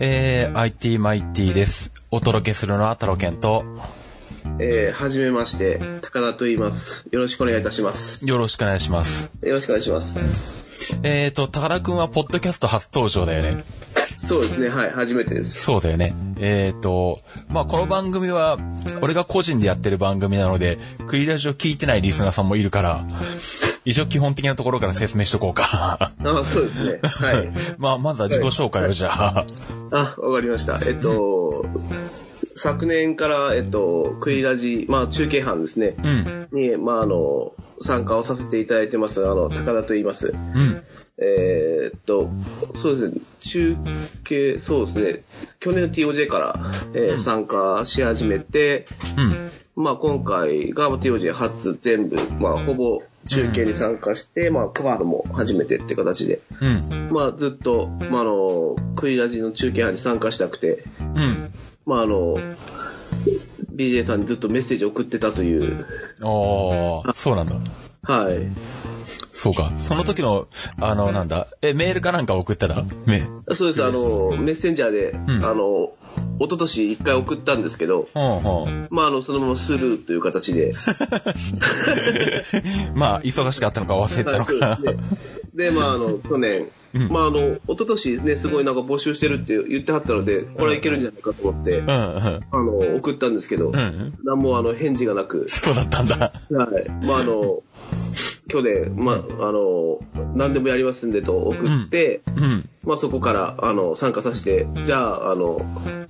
えー、IT マイティです。お届けするのはタロケンと、えー、はじめまして、高田と言います。よろしくお願いいたします。よろしくお願いします。よろしくお願いします。えーと、高田くんはポッドキャスト初登場だよね。そうですね、はい、初めてです。そうだよね。えーと、まあ、この番組は、俺が個人でやってる番組なので、クリラジを聞いてないリスナーさんもいるから、一応基本的なところから説明しとこうか。あ、そうですね、はい。まあ、まずは自己紹介をじゃあ。あ、わかりました。えっと、昨年から、えっと、クイラジ、まあ、中継班ですね、うん。に、まあ、あの、参加をさせていただいてます、あの、高田と言います。うん。えーっと、そうですね、中継、そうですね、去年の TOJ から、えー参加し始めて、うん。まあ今回が TOJ 初全部、まあほぼ中継に参加して、まあ配るも初めてって形で、うん。まあずっと、まああの、クイラジの中継班に参加したくて、うん。まああの、BJ さんにずっとメッセージを送ってたという、おー、そうなんだ。はい。そうか。その時の、あの、なんだ、え、メールかなんか送ってた？メそうです、あの、メッセンジャーで、んあの、一昨年一回送ったんですけど、ほうほう。まああの、そのままスルーという形で、まあ、忙しかったのか忘れてたのか。で、でまああの、去年、まああの、一昨年ね、すごいなんか募集してるって言ってはったので、これはいけるんじゃないかと思って、うんうん。あの、送ったんですけど、ん何もあの、返事がなく、そうだったんだ。はい。まああの、去年、まあ、あの、何でもやりますんでと送って、うん。まあそこから、あの、参加させて、じゃあ、あの、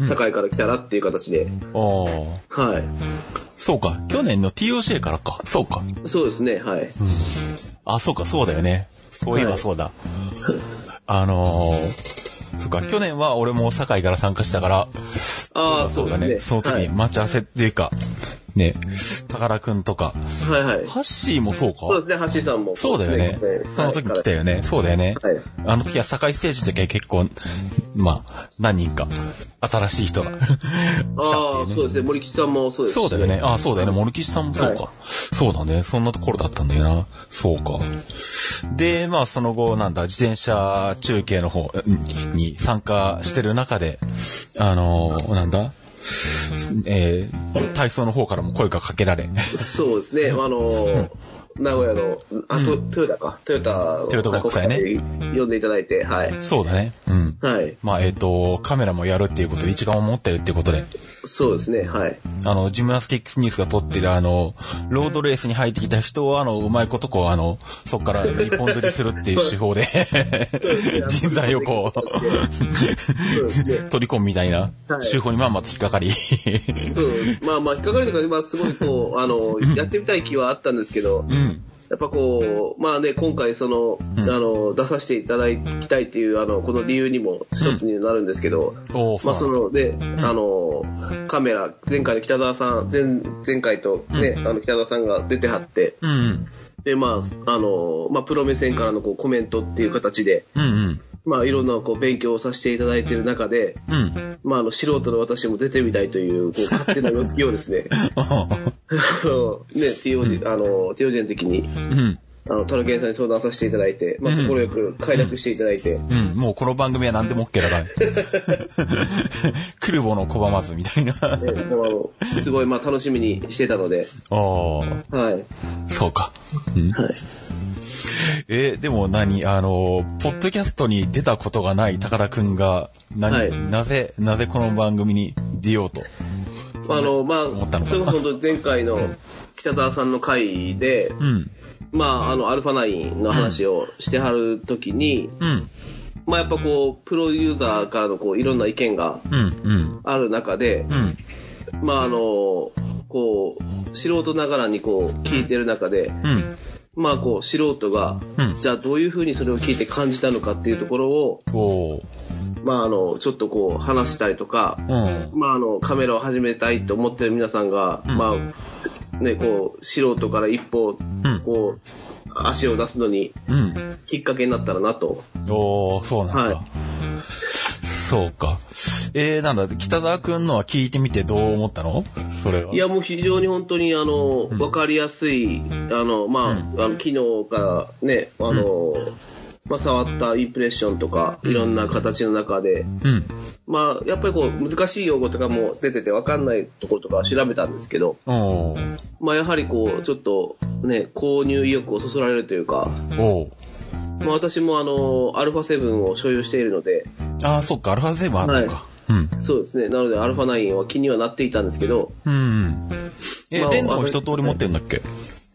堺から来たらっていう形で、おー。はい。そうか。去年の TOC からか。そうか。そうですね、はい。あ、そうか、そうだよね。そういえばそうだ。あのー、そうか、去年は俺も堺から参加したから、ああ、そうだね。その時に待ち合わせっていうか、ね、高田くんとか、はい、はいはい。ハッシーもそうか？そうですね、橋井さんも。そうだよね。その時来たよね。そうだよね。はい。あの時は堺ステージの時は結構、まあ、何人か、新しい人が 来たってああ、いうね。そうですね、森吉さんもそうですしそうだよね。あそうだよね。森岸さんもそうか。はそうだね。そんなところだったんだよな。そうか。で、まあ、その後、なんだ、自転車中継の方んに参加してる中で、あのーなんだ、えー体操の方からも声がかけられ、そうですね、あのー、名古屋の、あ、トトヨタか。トヨタ。トヨタ国際ね。呼んでいただいて、はい。そうだね。うん。はい。まあ、えっ、と、カメラもやるっていうことで一眼を持ってるっていうことで、そうですね、はい。あの、ジムナスティックスニュースが撮ってるあの、ロードレースに入ってきた人をあの、うまいことこう、あの、そこから一本釣りするっていう手法で、人材をこそう取り込むみたいなはい手法にまんまと引っかかり、そうまあまあ、引っかかりとか、まあすごいこう、あの、やってみたい気はあったんですけど、うん。やっぱこう、まあね、今回その、あの、出させていただきたいっていう、あの、この理由にも一つになるんですけど、おーまあそのね、あの、カメラ、前回の北澤さん、前、前回とね、あの、北澤さんが出てはって、うんうん。で、まあ、あの、まあ、プロ目線からのこうコメントっていう形で、うんうん。まあ、いろんなこう勉強をさせていただいている中で、うん。まあ、あの、素人の私も出てみたいという、こう、勝手な欲求をですね、あのね、TOD、あの、TOD の時に、うん。あの、タロケンさんに相談させていただいて、まあ、心よく快諾していただいて、うん。もうこの番組は何でも OK だから。来るものを拒まずみたいな。ねすごい、まあ、楽しみにしてたので、おー。はい。そうか。うん。はい。えーでも何？あの、ポッドキャストに出たことがない高田くんが、何、はいなぜ、なぜこの番組に出ようと。あの、まあ、思ったのかそれこそ本当前回の北澤さんの回で、うん。まあ、あの、アルファナインの話をしてはるときに、うん。まあ、やっぱこう、プロユーザーからのこう、いろんな意見が。ある中で、うん。まあ、あの、こう、素人ながらにこう、聞いてる中で、うん。まあ、こう、素人が、うんじゃあどういうふうにそれを聞いて感じたのかっていうところを。まあ、あの、ちょっとこう、話したりとか、うん。まあ、あの、カメラを始めたいと思ってる皆さんが、んまあ、ね、こう、素人から一歩、うんこう、足を出すのにうん。きっかけになったらなと。おー、そうなんだ。はいそうか。えー、なんだ、北沢くんのは聞いてみてどう思ったの？それは。いや、もう非常に本当に、あの、わかりやすい、あの、まあ、あの、昨日からね、あの、まあ、触ったインプレッションとか、いろんな形の中で、うん。まあ、やっぱりこう、難しい用語とかも出てて分かんないところとかは調べたんですけど。まあ、やはりこう、ちょっとね、購入意欲をそそられるというか。まあ、私もあの、アルファ7を所有しているので、ああ、そっか、アルファ7あるのか。うん。そうですね。なので、アルファ9は気にはなっていたんですけど、うん。え、まあレンズも一通り持ってるんだっけ？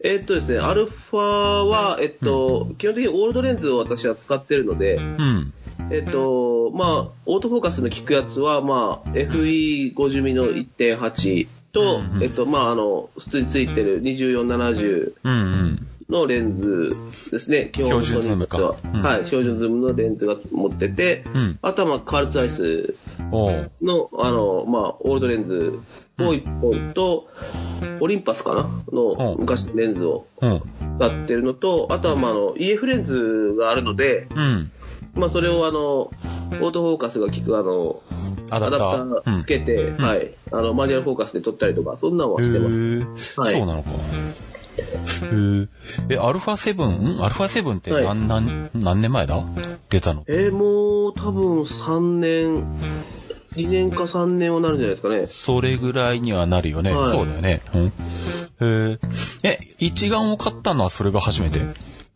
えーっとですね、アルファは、えっと、基本的にオールドレンズを私は使ってるので、うん。えっと、まあ、オートフォーカスの効くやつは、まあ、FE50 の1.8と、えっと、まあ、あの、普通についてる2470うんうん。のレンズですね。基標準ズームかソニーとしてははい、標準ズームのレンズが持ってて、うんあとは、まあ、カールツァイス。の、あの、まあ、オールドレンズを1本と、オリンパスかなのうん昔のレンズをうん。使ってるのと、あとは、まあ、あの、EF レンズがあるので、うん。まあ、それをあの、オートフォーカスが効くあの、アダプター。ーつけて、はい、あの、マニュアルフォーカスで撮ったりとか、そんなのはしてます。はいそうなのか。へえ。え、アルファ 7? んアルファ7って何、何、何年前だ？出たの。えー、もう、多分3年、2年か3年はなるんじゃないですかね。それぐらいにはなるよね。はいそうだよね。うん。へえ。え、一眼を買ったのはそれが初めて？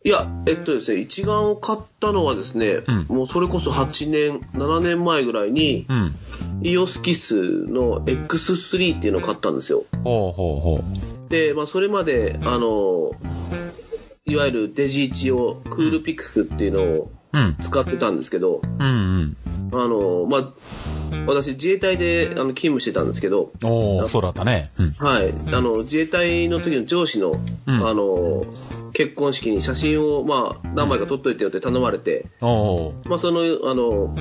いや、えっとですね、一眼を買ったのはですね、うんもうそれこそ8年、7年前ぐらいに、うん。EOS キスの X3 っていうのを買ったんですよ。ほうほうほう。で、まあ、それまで、あの、いわゆるデジイチを、クールピクスっていうのをうん。使ってたんですけど、うんうん。あの、まあ、私自衛隊であの勤務してたんですけど、おー、そうだったね。うん。はい、あの、自衛隊の時の上司の、うんあの、結婚式に写真を、まあ、何枚か撮っといてよって頼まれて、おー。まあ、その、あの、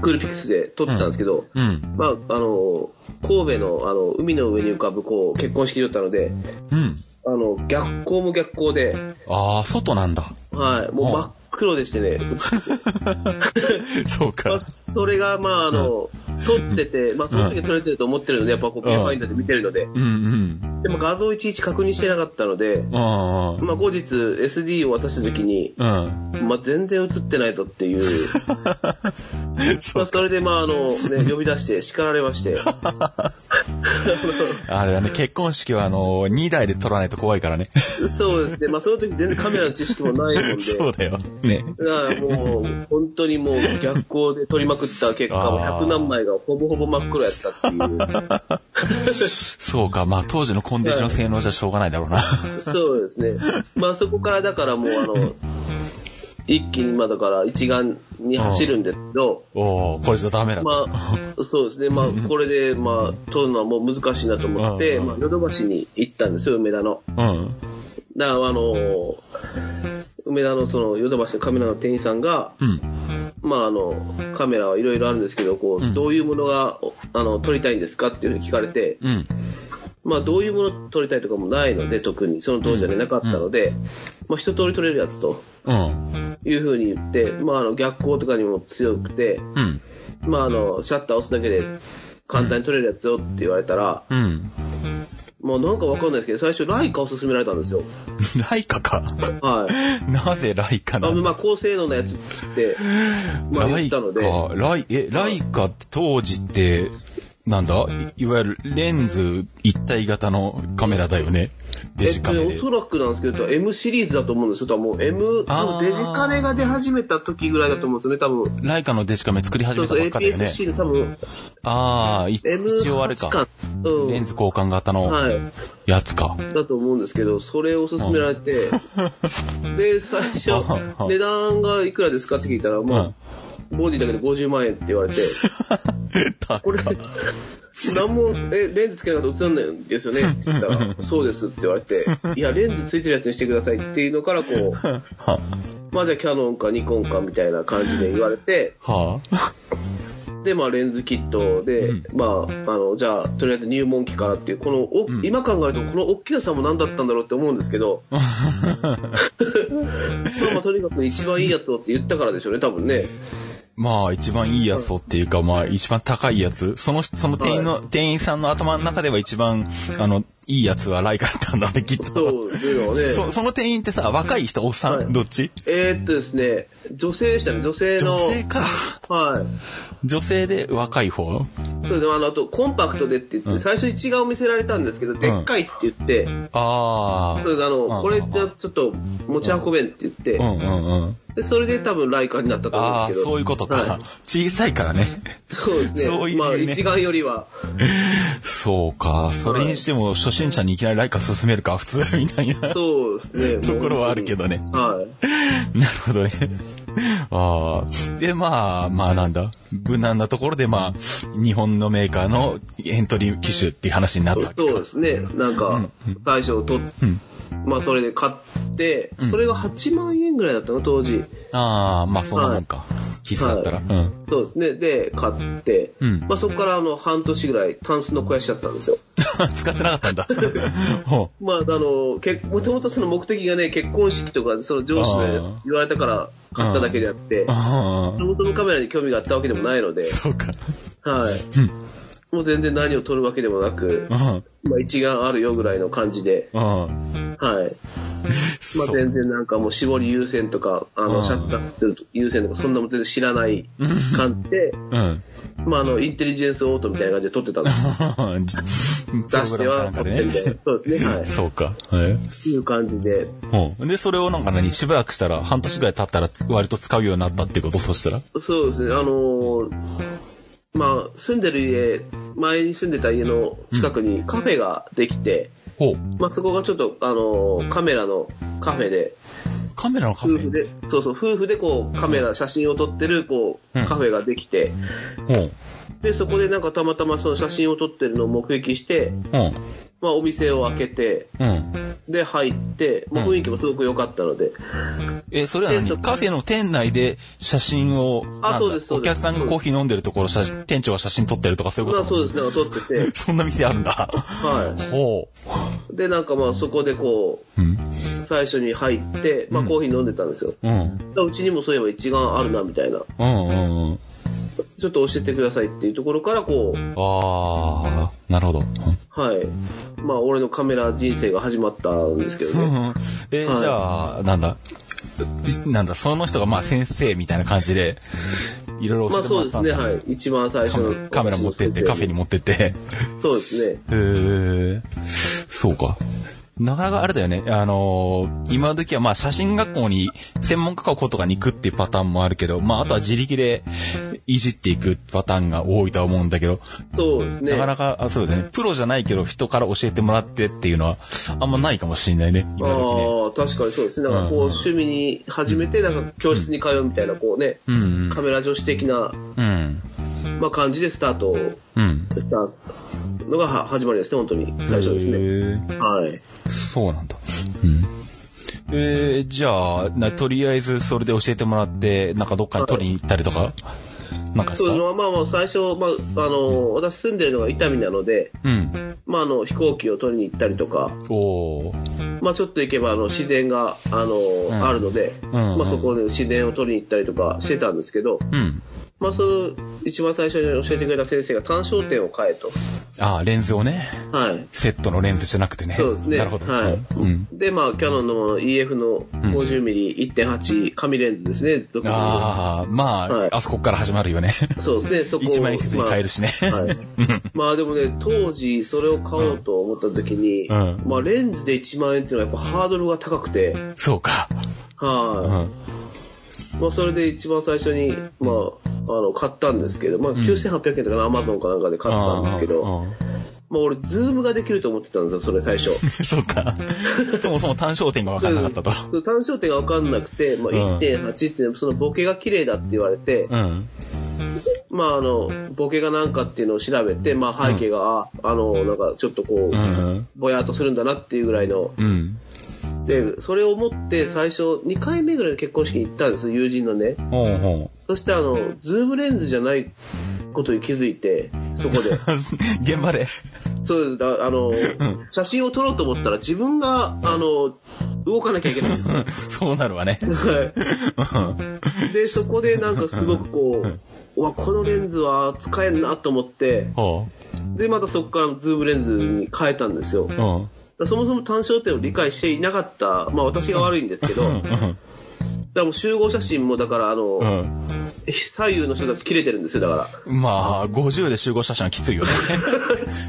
クールピクスで撮ってたんですけど、うん。まあ、あの、神戸の、あの、海の上に浮かぶ、こう、結婚式だったので、うん。あの、逆光も逆光で、ああ、外なんだ。はい、もう真っ黒でしてね、そうまかあ。それが、まあ、あの、撮ってて、まあ、その時は撮れてると思ってるので、やっぱこう、ビューファインダーで見てるので、うんうん。でも画像いちいち確認してなかったので、うん。まあ、後日 SD を渡した時に、うん。まあ、全然映ってないぞっていう、まあ、それで、まあ、あの、ね、呼び出して叱られまして、あれだね、結婚式はあの、2台で撮らないと怖いからね。そうですね、まあ、その時全然カメラの知識もないもんで、そうだよ。ね。だからもう、本当にもう逆光で撮りまくった結果、もうあー100何枚がほぼほぼ真っ黒やったっていう。そうか、まあ当時のコンディション性能じゃしょうがないだろうな。そうですね。まあそこからだからもうあの、一気にまあだから一眼に走るんですけど、おー、これじゃダメだと。まあ、そうですね。まあこれでまあ撮るのはもう難しいなと思って、うんまあヨドバシに行ったんですよ、梅田の。うん。だからあの、梅田のそのヨドバシのカメラの店員さんが、うん。まああの、カメラはいろいろあるんですけど、こう、どういうものが、あの、撮りたいんですかっていうふうに聞かれて、うん。まあどういうもの撮りたいとかもないので、特に、その当時はね、なかったので、まあ一通り撮れるやつとうん。いうふうに言って、まああの、逆光とかにも強くて、うん。まああの、シャッター押すだけで簡単に撮れるやつよって言われたら、うん。まあなんかわかんないですけど、最初ライカを勧められたんですよ。ライカか。はい。なぜライカなあのまあ高性能なやつっつって、まあライカ言ったので、、ライ、え、ライカって当時って、なんだ？いいわゆるレンズ一体型のカメラだよね。デジカメで。おそらくなんですけど、M シリーズだと思うんですよ。多分もう M、デジカメが出始めた時ぐらいだと思うんですよね、多分。ライカのデジカメ作り始めたそうそう、ばっかだよね。APS-C の多分、ああ、い M8 一応あれか。うん。レンズ交換型のはい。やつか。だと思うんですけど、それを勧められて、で、最初、値段がいくらですかって聞いたら、まあ、ボディだけで50万円って言われて、たこれ、なんも、え、レンズつけなかったら映らないんですよね。って言ったら、そうですって言われて、いや、レンズついてるやつにしてくださいっていうのから、こう、は、まあじゃあキャノンかニコンかみたいな感じで言われて、はで、まあレンズキットで、まあ、あの、じゃあ、とりあえず入門機からっていう、この、お今考えると、この大きな差も何だったんだろうって思うんですけど、まあまあとにかく一番いいやつをって言ったからでしょうね、多分ね。まあ、一番いいやつをっていうか、まあ、一番高いやつ。その、その店員の、店員さんの頭の中では一番、あの、いいやつはライカだったんだね、きっと。そうですよね。そその店員ってさ、若い人、おっさん、はいどっち？えーっとですね、女性でしたね、女性の。女性か。はい。女性で若い方？そうであの、あと、コンパクトでって言って、最初一眼を見せられたんですけど、でっかいって言って、ああ。それであの、うんこれじゃちょっと持ち運べんって言って、うんうんうん。でそれで多分ライカになったと思うんですけど。そういうことか。はい小さいからね。そうですね。そういうねまあ、一眼よりは。そうか。それにしても、初心者にいきなりライカ進めるか、普通、みたいなそうですね。ところはあるけどね。はい。なるほどね。ああ。で、まあ、まあなんだ？無難なところで、まあ、日本のメーカーのエントリー機種っていう話になった。そうですね。なんか、大将取っまあ、それで買って、それが8万円ぐらいだったの、当時。ああ、まあそんなもんか。必須だったら。うん。そうですね。で、買って、うんまあ、そこからあの、半年ぐらい、タンスの肥やしだったんですよ。使ってなかったんだ。ほまあ、あの、けもともとその目的がね、結婚式とか、その上司あでー言われたから買っただけであってそもそもカメラに興味があったわけでもないのであ、そうか。はい。もう全然何を撮るわけでもなく、うん。まあ一眼あるよぐらいの感じで、うん。はい。まあ全然なんかもう絞り優先とか、あうんの、シャッター優先とか、そんなもん全然知らない感じで、うん。まああの、インテリジェンスオートみたいな感じで撮ってたんです。プ出しては撮。ってみたいな。そうですね、はい。そうか。はい。いう感じで。うん。で、それをなんか何しばらくしたら、半年ぐらい経ったら割と使うようになったってこと？そしたら？そうですね、あのーまあ、住んでる家、前に住んでた家の近くにカフェができて、ほう。まあそこがちょっと、あのーカメラのカフェで、カメラのカフェ？夫婦で、そうそう、夫婦でこう、カメラ、写真を撮ってる、こうんう、カフェができて、ほう。で、そこでなんかたまたまその写真を撮ってるのを目撃して、うん。まあお店を開けて、うん。で、入って、まあ雰囲気もすごく良かったので、え、それはえっと何カフェの店内で写真を、あそうですそうですお客さんがコーヒー飲んでるところ、写真店長が写真撮ってるとかそういうこと？まあそうですね、撮ってて、そんな店あるんだ。はほい。で、なんかまあそこでこう。うん。う、最初に入って、まあコーヒー飲んでたんですよ。うん。うちにもそういえば一眼あるな、みたいな。うんうんうん。ちょっと教えてくださいっていうところから、こう、あー、なるほど。はい。まあ、俺のカメラ人生が始まったんですけどね。え、はいじゃあ、なんだ、なんだ、その人がまあ先生みたいな感じで、いろいろま教えてもらったんだ。あそうですね、はい。一番最初カのメカメラ持ってって、カフェに持ってって。そうですね。へー、そうか。なかなかあれだよね。あのー今時はまあ写真学校に専門学校とかに行くっていうパターンもあるけど、まああとは自力でいじっていくパターンが多いとは思うんだけど、そうですね。なかなか、あそうだね。プロじゃないけど人から教えてもらってっていうのはあんまないかもしれないね。今時ね。ああ、確かにそうですね。なんかこう、趣味に始めて、なんか教室に通うみたいな、こうね、うんうん。カメラ女子的な、うん。まあ、感じでスタートうん。したのがは始まりですね、本当に。最初ですね。はい。そうなんだ。うん。えー、じゃあ、な、とりあえずそれで教えてもらって、なんかどっかに取りに行ったりとか、なんかした？のは、まあまあ、最初、まあ、あの、私住んでるのが伊丹なので、うん。まあ、あの、飛行機を取りに行ったりとか、おー。まあ、ちょっと行けば、あの、自然が、あの、んあるので、うんうんまあ、そこで自然を取りに行ったりとかしてたんですけど、うん。まあ、その、一番最初に教えてくれた先生が単焦点を変えと。ああ、レンズをね。はい。セットのレンズじゃなくてね。そうですね。なるほど。はい。うん。うんで、まあ、キャノンの EF の 50mm1.8 紙レンズですね。ああ、まあ、はいあそこから始まるよね。そうですね、そこを一万円札に変えるしね。まあはい。まあでもね、当時それを買おうと思った時に、うんまあレンズで1万円っていうのはやっぱハードルが高くて、そうか。うはい、ん。まあそれで一番最初に、まあ、あの、買ったんですけど、まあ9800円とかの Amazon かなんかで買ったんですけど、うんうんまあ俺、ズームができると思ってたんですよ、それ最初。そうか。そもそも単焦点が分からなかったと。そう単焦点が分かんなくて、まあ、うん1.8ってそのボケが綺麗だって言われて、うん。まああの、ボケが何かっていうのを調べて、まあ背景が、ああの、なんかちょっとこう、うん。ぼやっとするんだなっていうぐらいの。うん。で、それを思って最初、2回目ぐらいの結婚式に行ったんです友人のね。ほうほそしてあの、ズームレンズじゃないことに気づいて、そこで。う。現場で。そうだ、あの、写真を撮ろうと思ったら自分が、あの、動かなきゃいけないんですよ。そうなるわね。はい。で、そこでなんかすごくこう、うわ、このレンズは使えんなと思って、ほで、またそこからズームレンズに変えたんですよ。うん。らそもそも単焦点を理解していなかった、まあ私が悪いんですけど、だもう集合写真もだからあの、うん。左右の人たち切れてるんですよ、だから。まあ、50で集合写真はきついよね。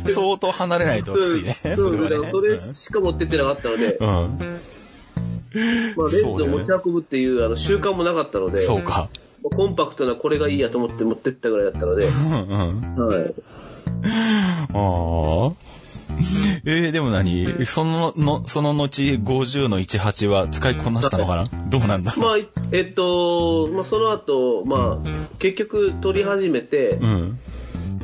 相当離れないときついね。それそう、はね。それしか持ってってなかったので、うん。まあ、レンズを持ち運ぶっていうあの習慣もなかったので、そうか。まあコンパクトなこれがいいやと思って持ってったぐらいだったので、うんうん。はい。ああ。えー、でも何？その、の、その後50の18は使いこなしたのかな？どうなんだまあ、えっと、まあ、その後、まあ、結局撮り始めて、うん。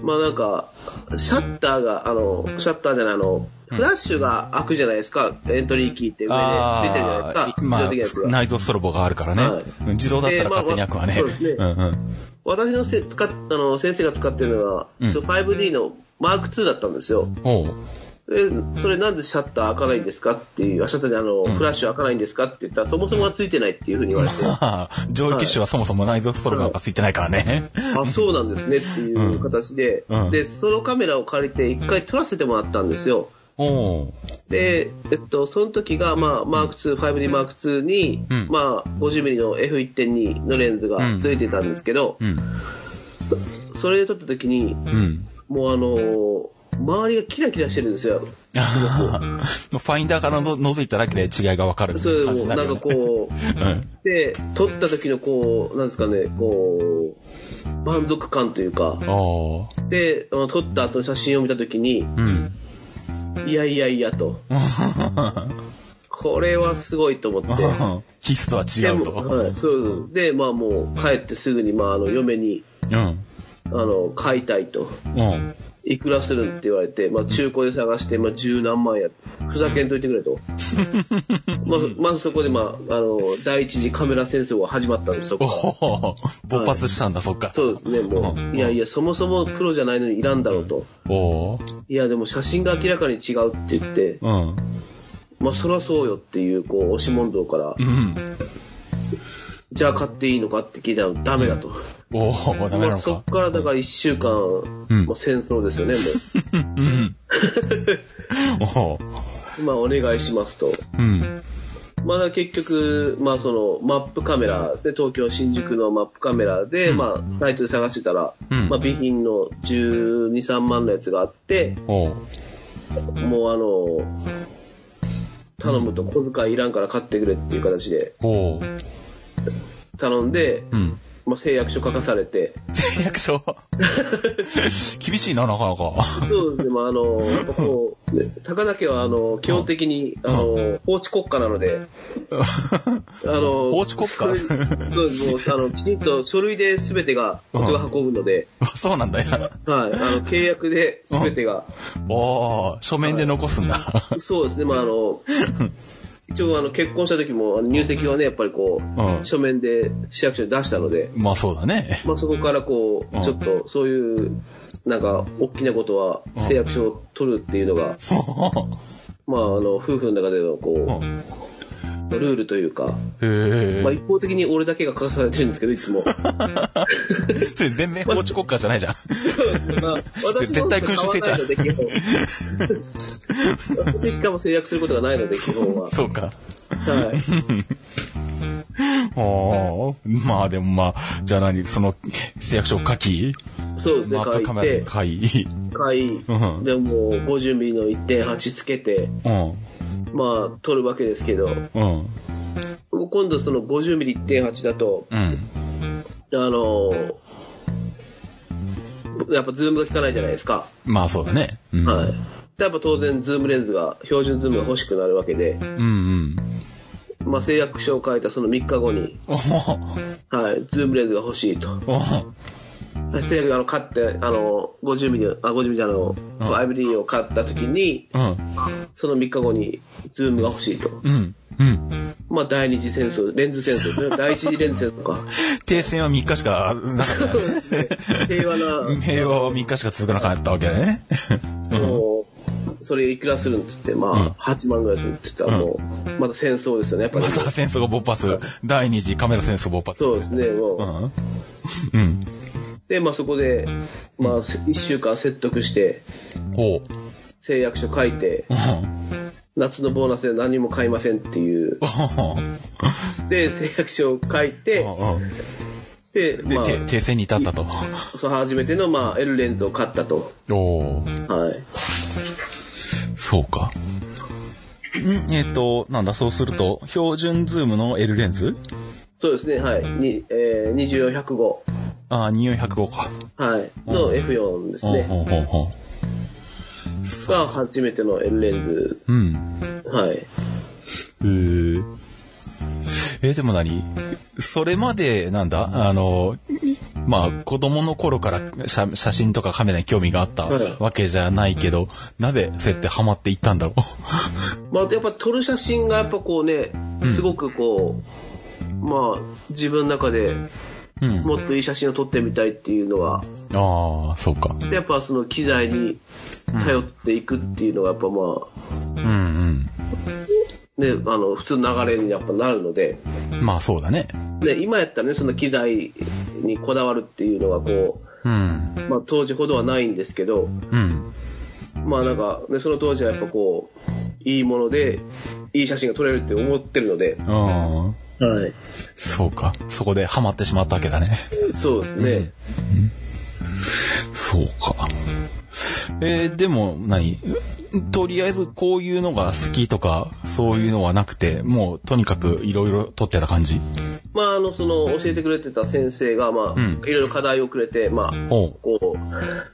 まあなんか、シャッターが、あの、シャッターじゃない、あの、フラッシュが開くじゃないですか、エントリーキーって上で出てるじゃないですか、自まあ、が。内蔵ストロボがあるからね。はい自動だったら勝手に開くわね。そうですねうんうん。私のせ使っあの先生が使ってるのは、うんそう 5D のマーク2だったんですよ。で、それなんでシャッター開かないんですか？っていう、あシャッターであの、フラッシュ開かないんですか？って言ったら、そもそもがついてないっていうふうに言われて、まあ、上位機種はそもそも内蔵ストロボなんかついてないからね。あ、そうなんですねっていう形で、うん。で、そのカメラを借りて一回撮らせてもらったんですよ。で、えっと、その時が、まあ、マーク2、5D マーク2に、うん。まあ、50mm の F1.2 のレンズがついてたんですけど、うん。それで撮った時に、うん。もうあのー周りがキラキラしてるんですよ。ファインダーからのぞ覗いただけで違いがわかる感それもなんか。こう、で、撮った時のこう、なんですかね、こう、満足感というか。で、撮った後の写真を見た時に、うん。いやいやいやと、これはすごいと思って、キスとは違うと。はい、そうで、まあもう帰ってすぐに、まああの、嫁に、うん。あの、買いたいと。うん。いくらするんって言われて、まあ中古で探して、まあ十何万や。ふざけんといてくれと。まあ、まずそこで、まあ、あの、第一次カメラ戦争が始まったんです、そこから。おお勃発したんだ、そっか。そうですね、もう。いやいや、そもそもプロじゃないのにいらんだろうと。おおいや、でも写真が明らかに違うって言って、うん。まあそらそうよっていう、こう、押し問答からう、ん。じゃあ買っていいのかって聞いたらダメだと。おおダメなまあのか。そっからだから一週間、うんもう戦争ですよね、うん。おおもう。まあお願いしますと。うん。まだ結局、まあそのマップカメラですね、東京新宿のマップカメラで、まあサイトで探してたら、うんまあ備品の12、3万のやつがあって、おうもうあの、頼むと小遣いいらんから買ってくれっていう形でおう頼んで、うん。まあ誓約書書かされて、誓約書？厳しいな、なかなか。そうですね、まああの、こう、ね高田家はあの、基本的に、あの、法治国家なので、あの、法治国家？そうです、もう、あの、きちんと書類で全てが、僕が運ぶので、そうなんだ。よ。はい、あの、契約で全てが、おお書面で残すんだ。そうですね、まああの、一応あの、結婚した時もあの入籍はね、やっぱりこう、うん。書面で市役所に出したので、まあそうだね。まあそこからこうちょっとそういう、なんか、大きなことは誓約書を取るっていうのが、まああの、夫婦の中でのこうん。う、ルールというか、へまあ一方的に俺だけが書かされてるんですけど、いつも。全面法治国家じゃないじゃん。まあ、私絶対君主制じゃん。私しかも制約することがないので、基本は。そうか。はい。おーまあでもまあ、じゃあ何？その誓約書を書き、そうですね、書いマップカメラでて、書い、書い、うんでもう 50mm の1.8つけて、うん、まあ、撮るわけですけど、うん、今度その 50mm1.8 だと、うん。あのやっぱズームが効かないじゃないですか。まあそうだね。うん。はい。でやっぱ当然ズームレンズが、標準ズームが欲しくなるわけで、うんうん。まあ誓約書を書いたその3日後に、はい、ズームレンズが欲しいと。おー誓約あの買って、あの、50ミリ、あ、50ミリじゃあの、5D を買った時に、うん、その3日後にズームが欲しいと。うん、うん。まあ第二次戦争、レンズ戦争ね。第一次レンズ戦争か。停戦は3日しかなかったね。平和な、平和は3日しか続かなかったわけだね。もう、それいくらするんつって、まあ、8万ぐらいするって言ったらもう、また戦争ですよね、やっぱりま。た戦争が勃発。第二次カメラ戦争勃発。そうですね、もう。うん。うん。で、まあそこで、まあ1週間説得して、ほう。誓約書書いて、夏のボーナスで何も買いませんっていう。で、誓約書を書いて、で、で、まあ、て停戦に至ったと。そう初めての、まあ、L レンズを買ったと。おおはい。そうか。ん？えっ、と、なんだ、そうすると、標準ズームの L レンズ？そうですね、はい。に、えー、24105。ああ、2405か。はい。の F4 ですね。ほうほうほう。が初めての L レンズ。うん。はい。へえ。え、でも何？それまで、なんだ？あの、まあ、子供の頃から写写真とかカメラに興味があったはいわけじゃないけど、なぜそうやってハマっていったんだろ まあ、やっぱ撮る写真がやっぱこうね、すごくこう、まあ、自分の中でう。うん。もっといい写真を撮ってみたいっていうのが、ああ、そうか。でやっぱその機材に頼っていくっていうのがやっぱまうんあ、ね、あの、普通の流れにやっぱなるので、うん。まあそうだね。で、今やったらね、その機材にこだわるっていうのがこうん。う、まあ当時ほどはないんですけど、うん。まあなんか、ね、その当時はやっぱこう、いいもので、いい写真が撮れるって思ってるので、ああ、はい。そうか。そこでハマってしまったわけだね。そうですね。そうか。えー、でも何、とりあえずこういうのが好きとか、そういうのはなくて、もうとにかくいろいろ撮ってた感じ？まああの、その、教えてくれてた先生が、まあ、ん。いろいろ課題をくれて、まあ。こう、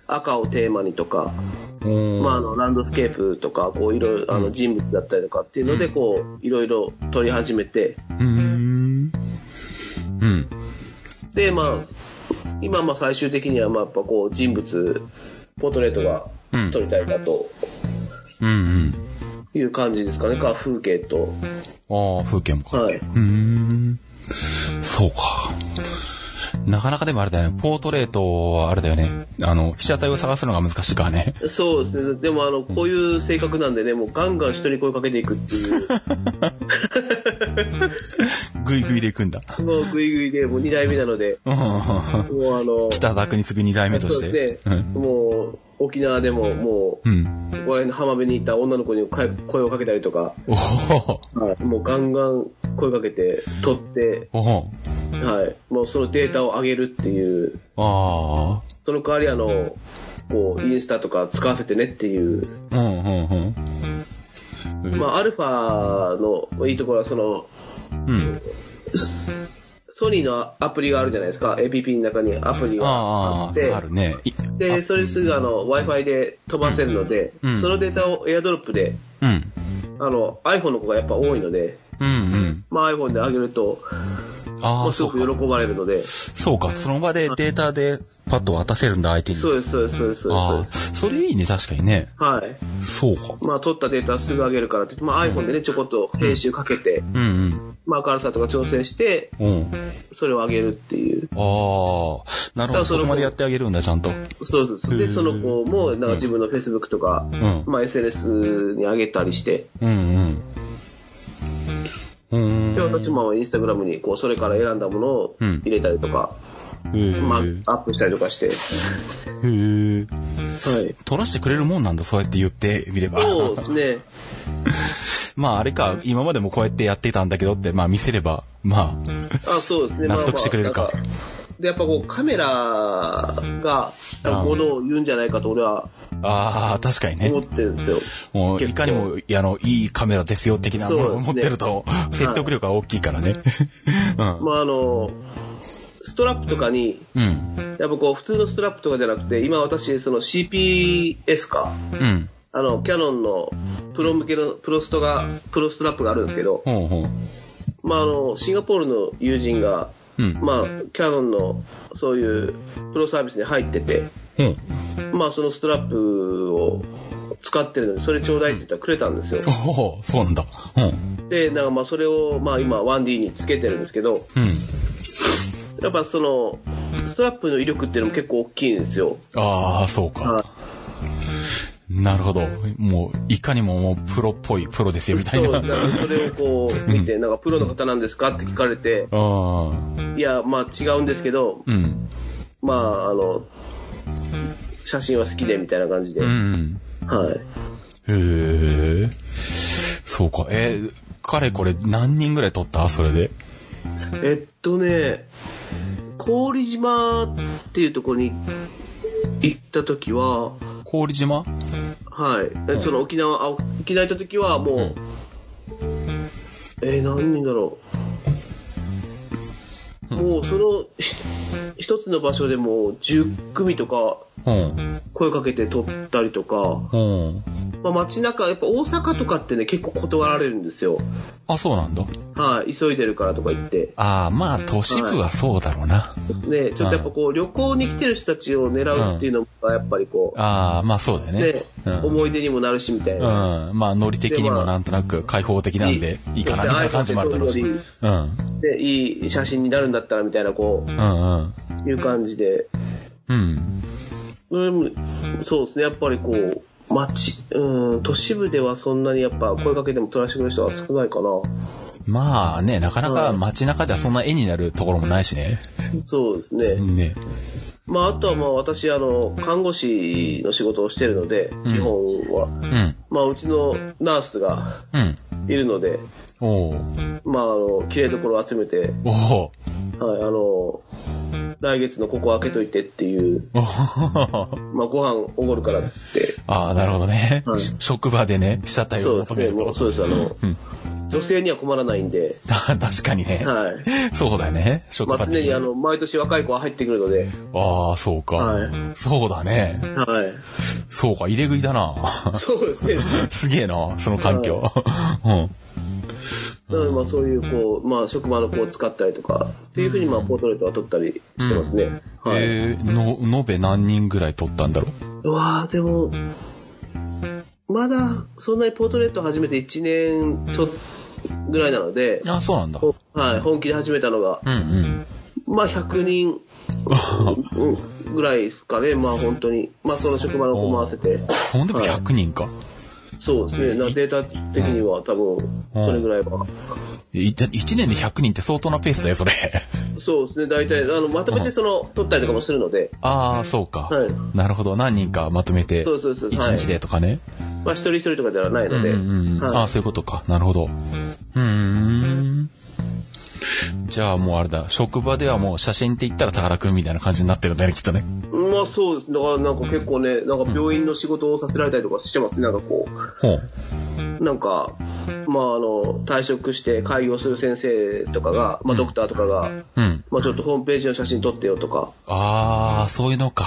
赤をテーマにとか、まあ、あの、ランドスケープとか、こう、いろいろ、あの、人物だったりとかっていうので、こう、いろいろ撮り始めて、うーん。うん。で、まあ、今、まあ、最終的には、まあ、やっぱこう、人物、ポートレートがうん撮りたいかとうんうん。いう感じですかね、か、風景と。ああ、風景もか。はい。うーん。そうか。なかなかでもあれだよね。ポートレートはあれだよね。あの、被写体を探すのが難しいからね。そうですね。でも、あの、こういう性格なんでね、もうガンガン人に声かけていくっていう、グイグイで行くんだ。もうグイグイで、もう2代目なので、うん。もうあの、北田に次ぐ二代目とそうして。ですね。もう、沖縄でも、もう、うん。そこら辺の浜辺にいた女の子に声声をかけたりとか、はい、もうガンガン声かけて、撮って、はい、もうそのデータを上げるっていう、あその代わりあの、こう、インスタとか使わせてねっていう、あ。うん、うん、うん。まあ、アルファのいいところは、その、うん。ソニーのアプリがあるじゃないですか。APP の中にアプリがああっ、てああ、あ、るね。いで、それすぐあの、Wi-Fi で飛ばせるので、うんそのデータをエアドロップで、うん。あの、iPhone の子がやっぱ多いので、うん、うん。まあ iPhone で上げると、ああ、もうすごそうか。く喜ばれるので、そうか。その場でデータでパッと渡せるんだ、相手に。そうです、そうです、そうです、そうああ、です。それいいね、確かにね。はい。そうか。まあ、取ったデータすぐ上げるからって、まあ iPhone でね、ちょこっと編集かけて、うん、うん。まあ明るさとか調整して、うん。それを上げるっていう。ああ、なるほど。そこまでやってあげるんだ、ちゃんと。そうそうそう。で、その子も、なんか自分の Facebook とか、うん。まあ SNS に上げたりして、うん、うん。で、私もインスタグラムに、こう、それから選んだものをうん入れたりとか。まあ、アップしたりとかして、へえ。はい。撮らしてくれるもんなんだ、そうやって言ってみれば。そうですね。まあ、あれか、今までもこうやってやってたんだけどって、まあ見せれば、まあ、そうですね。納得してくれるかまあまあで、やっぱこう、カメラが、ものを言うんじゃないかと俺はあ、ああ、確かにね思。ってるんですよ。もう、いかにも、あの、いいカメラですよ、的なものを持そうですねってると、説得力が大きいからね。まあ、あの、ストラップとかに、うん。やっぱこう、普通のストラップとかじゃなくて、今私、その CPS か、うん。あの、キャノンのプロ向けのプロストが、プロストラップがあるんですけど、ほうほう。まあ、あの、シンガポールの友人が、うん。まあ、キャノンのそういうプロサービスに入ってて。まあ、そのストラップを使ってるので、それちょうだいって言ったらくれたんですよ。おおそうなんだ。うん。で、なんかまあ、それを、まあ、今、1D につけてるんですけど、うん。やっぱその、ストラップの威力っていうのも結構大きいんですよ。ああ、そうか。はいなるほど。もう、いかにももう、プロっぽいプロですよ、みたいそう、な。それをこう、見て、なんかプロの方なんですかって聞かれて、ああ。いや、まあ違うんですけど、うん。まあ、あの、写真は好きでみたいな感じで。うん。はい。へえ。そうか。えー、かれこれ何人ぐらい撮った？それで。えっとね、氷島っていうところに行った時は、氷島？はい。えその沖縄、あ、沖縄行った時はもう、うんえー何人だろう。もうそのひ一つの場所でもう10組とかうん。声かけて撮ったりとか、うん。まあ、街中、やっぱ大阪とかってね、結構断られるんですよ。あ、そうなんだ。はい、急いでるからとか言って。ああ、まあ、都市部はそうだろうな。ね、ちょっとやっぱこう、旅行に来てる人たちを狙うっていうのが、やっぱりこう、ああ、まあそうだよねね。、うん。思い出にもなるしみたいな。うん。まあ、ノリ的にもなんとなく開放的なんで、いいかな、みたいな感じもあるだろうし。そううでん。で、いい写真になるんだったらみたいな、こうんうん。う、いう感じで。うん。うん、そうですね、やっぱりこう、街、うん、都市部ではそんなにやっぱ声かけても撮らせてくれる人は少ないかな。まあね、なかなか街中ではそんな絵になるところもないしね。そうですね。ね。まあ、あとはまあ私、あの、看護師の仕事をしてるので、基本は。うん。まあ、うちのナースがうん。いるので、おうまあ、あの、綺麗どころを集めて、おおはい、あの、来月のここ開けといてっていう、お まあ、ご飯おごるからって、ああ、なるほどね。はい職場でね、被写体をそうですね、求めると。もうそうです、あの、女性には困らないんで、あ 確かにね。はい。そうだよね。職まあ、場的に。常にあの、毎年若い子は入ってくるので、ああ、そうか。はいそうだね。はい。そうか、入れ食いだな。そうですね。すげえな、その環境。うん。なので、まあ、そういう、こう、まあ、職場の子を使ったりとか、っていうふうに、まあ、ポートレートは撮ったりしてますね。はい。えー、の、延べ何人ぐらい撮ったんだろう？うわーでも、まだ、そんなにポートレート始めて1年ちょっとぐらいなので、あ、そうなんだ。ほはい、本気で始めたのが、うんうん。まあ、100人、うんぐらいですかね、まあ、本当に。まあ、その職場の子も合わせて。そんでも100人か。そうですね。なデータ的には多分、それぐらいは。い1年で100人って相当なペースだよ、それ。そうですね。大体、あの、まとめてその、取ったりとかもするので、ああ、そうか。はいなるほど。何人かまとめて、そうそうそう1日でとかね。まあ、一人一人とかではないので、うんうんうん。あはあ、そういうことか。なるほど。うーん。じゃあもうあれだ。職場ではもう写真って言ったら宝くんみたいな感じになってるんだよね、きっとね。い。まあ、そうです。だから、なんか結構ね、なんか病院の仕事をさせられたりとかしてますね。なんかこほう。う、なんか、まあ、あの、退職して開業する先生とかが、まあ、ドクターとかが、うん。まあ、ちょっとホームページの写真撮ってよとか、ああ、そういうのか。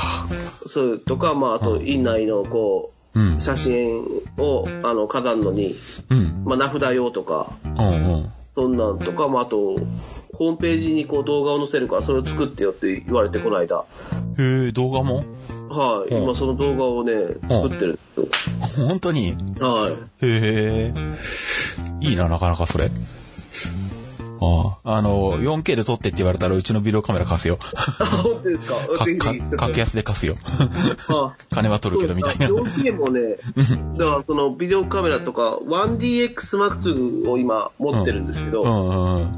そうとか、まあ、あと、院内のこうんう、。写真を、あの、飾るのに、うん。まあ、名札用とか、うんうん。そんなんとか、まあ、あと、ホームページにこう動画を載せるから、それを作ってよって言われて、この間。へえ、動画も？はい。うん今その動画をね、作ってるんですよ。本当に？はい。へえ。いいな、なかなかそれ。ああ。あの、4K で撮ってって言われたらうちのビデオカメラ貸すよ。あ、本当ですか？格安で貸すよ。あ金は取るけどみたいな。4K もね、だからそのビデオカメラとか 1DXM2 を今持ってるんですけど、うんうんうん。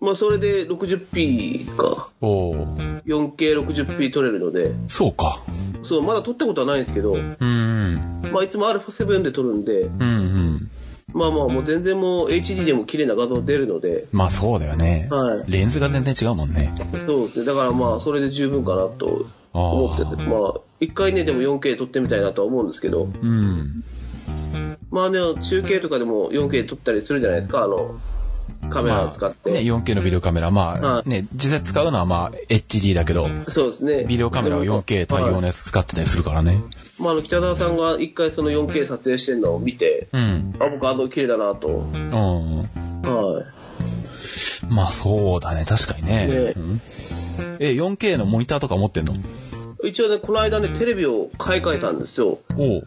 まあそれで 60p か、おお。4K60p 撮れるので、そうか。そう、まだ撮ったことはないんですけど、うん。まあいつも α7 で撮るんで、うんうん。まあまあもう全然もう HD でも綺麗な画像出るので、まあそうだよね。はいレンズが全然違うもんね。そうですね。だからまあそれで十分かなと思ってて、まあ一回ねでも 4K 撮ってみたいなとは思うんですけど、うん。まあね、中継とかでも 4K 撮ったりするじゃないですか、あの、カメラを使って。ね、4K のビデオカメラ。まあ、はいね、実際使うのはまあ HD だけど、そうですね。ビデオカメラは 4K 対応のやつ使ってたりするからね。まあ、あの、北澤さんが一回その 4K 撮影してるのを見て、うん。あ、僕あの綺麗だなと。うん。はまあそうだね、確かにね。ねうんえ、4K のモニターとか持ってんの？い。一応ね、この間ね、テレビを買い替えたんですよ。おう。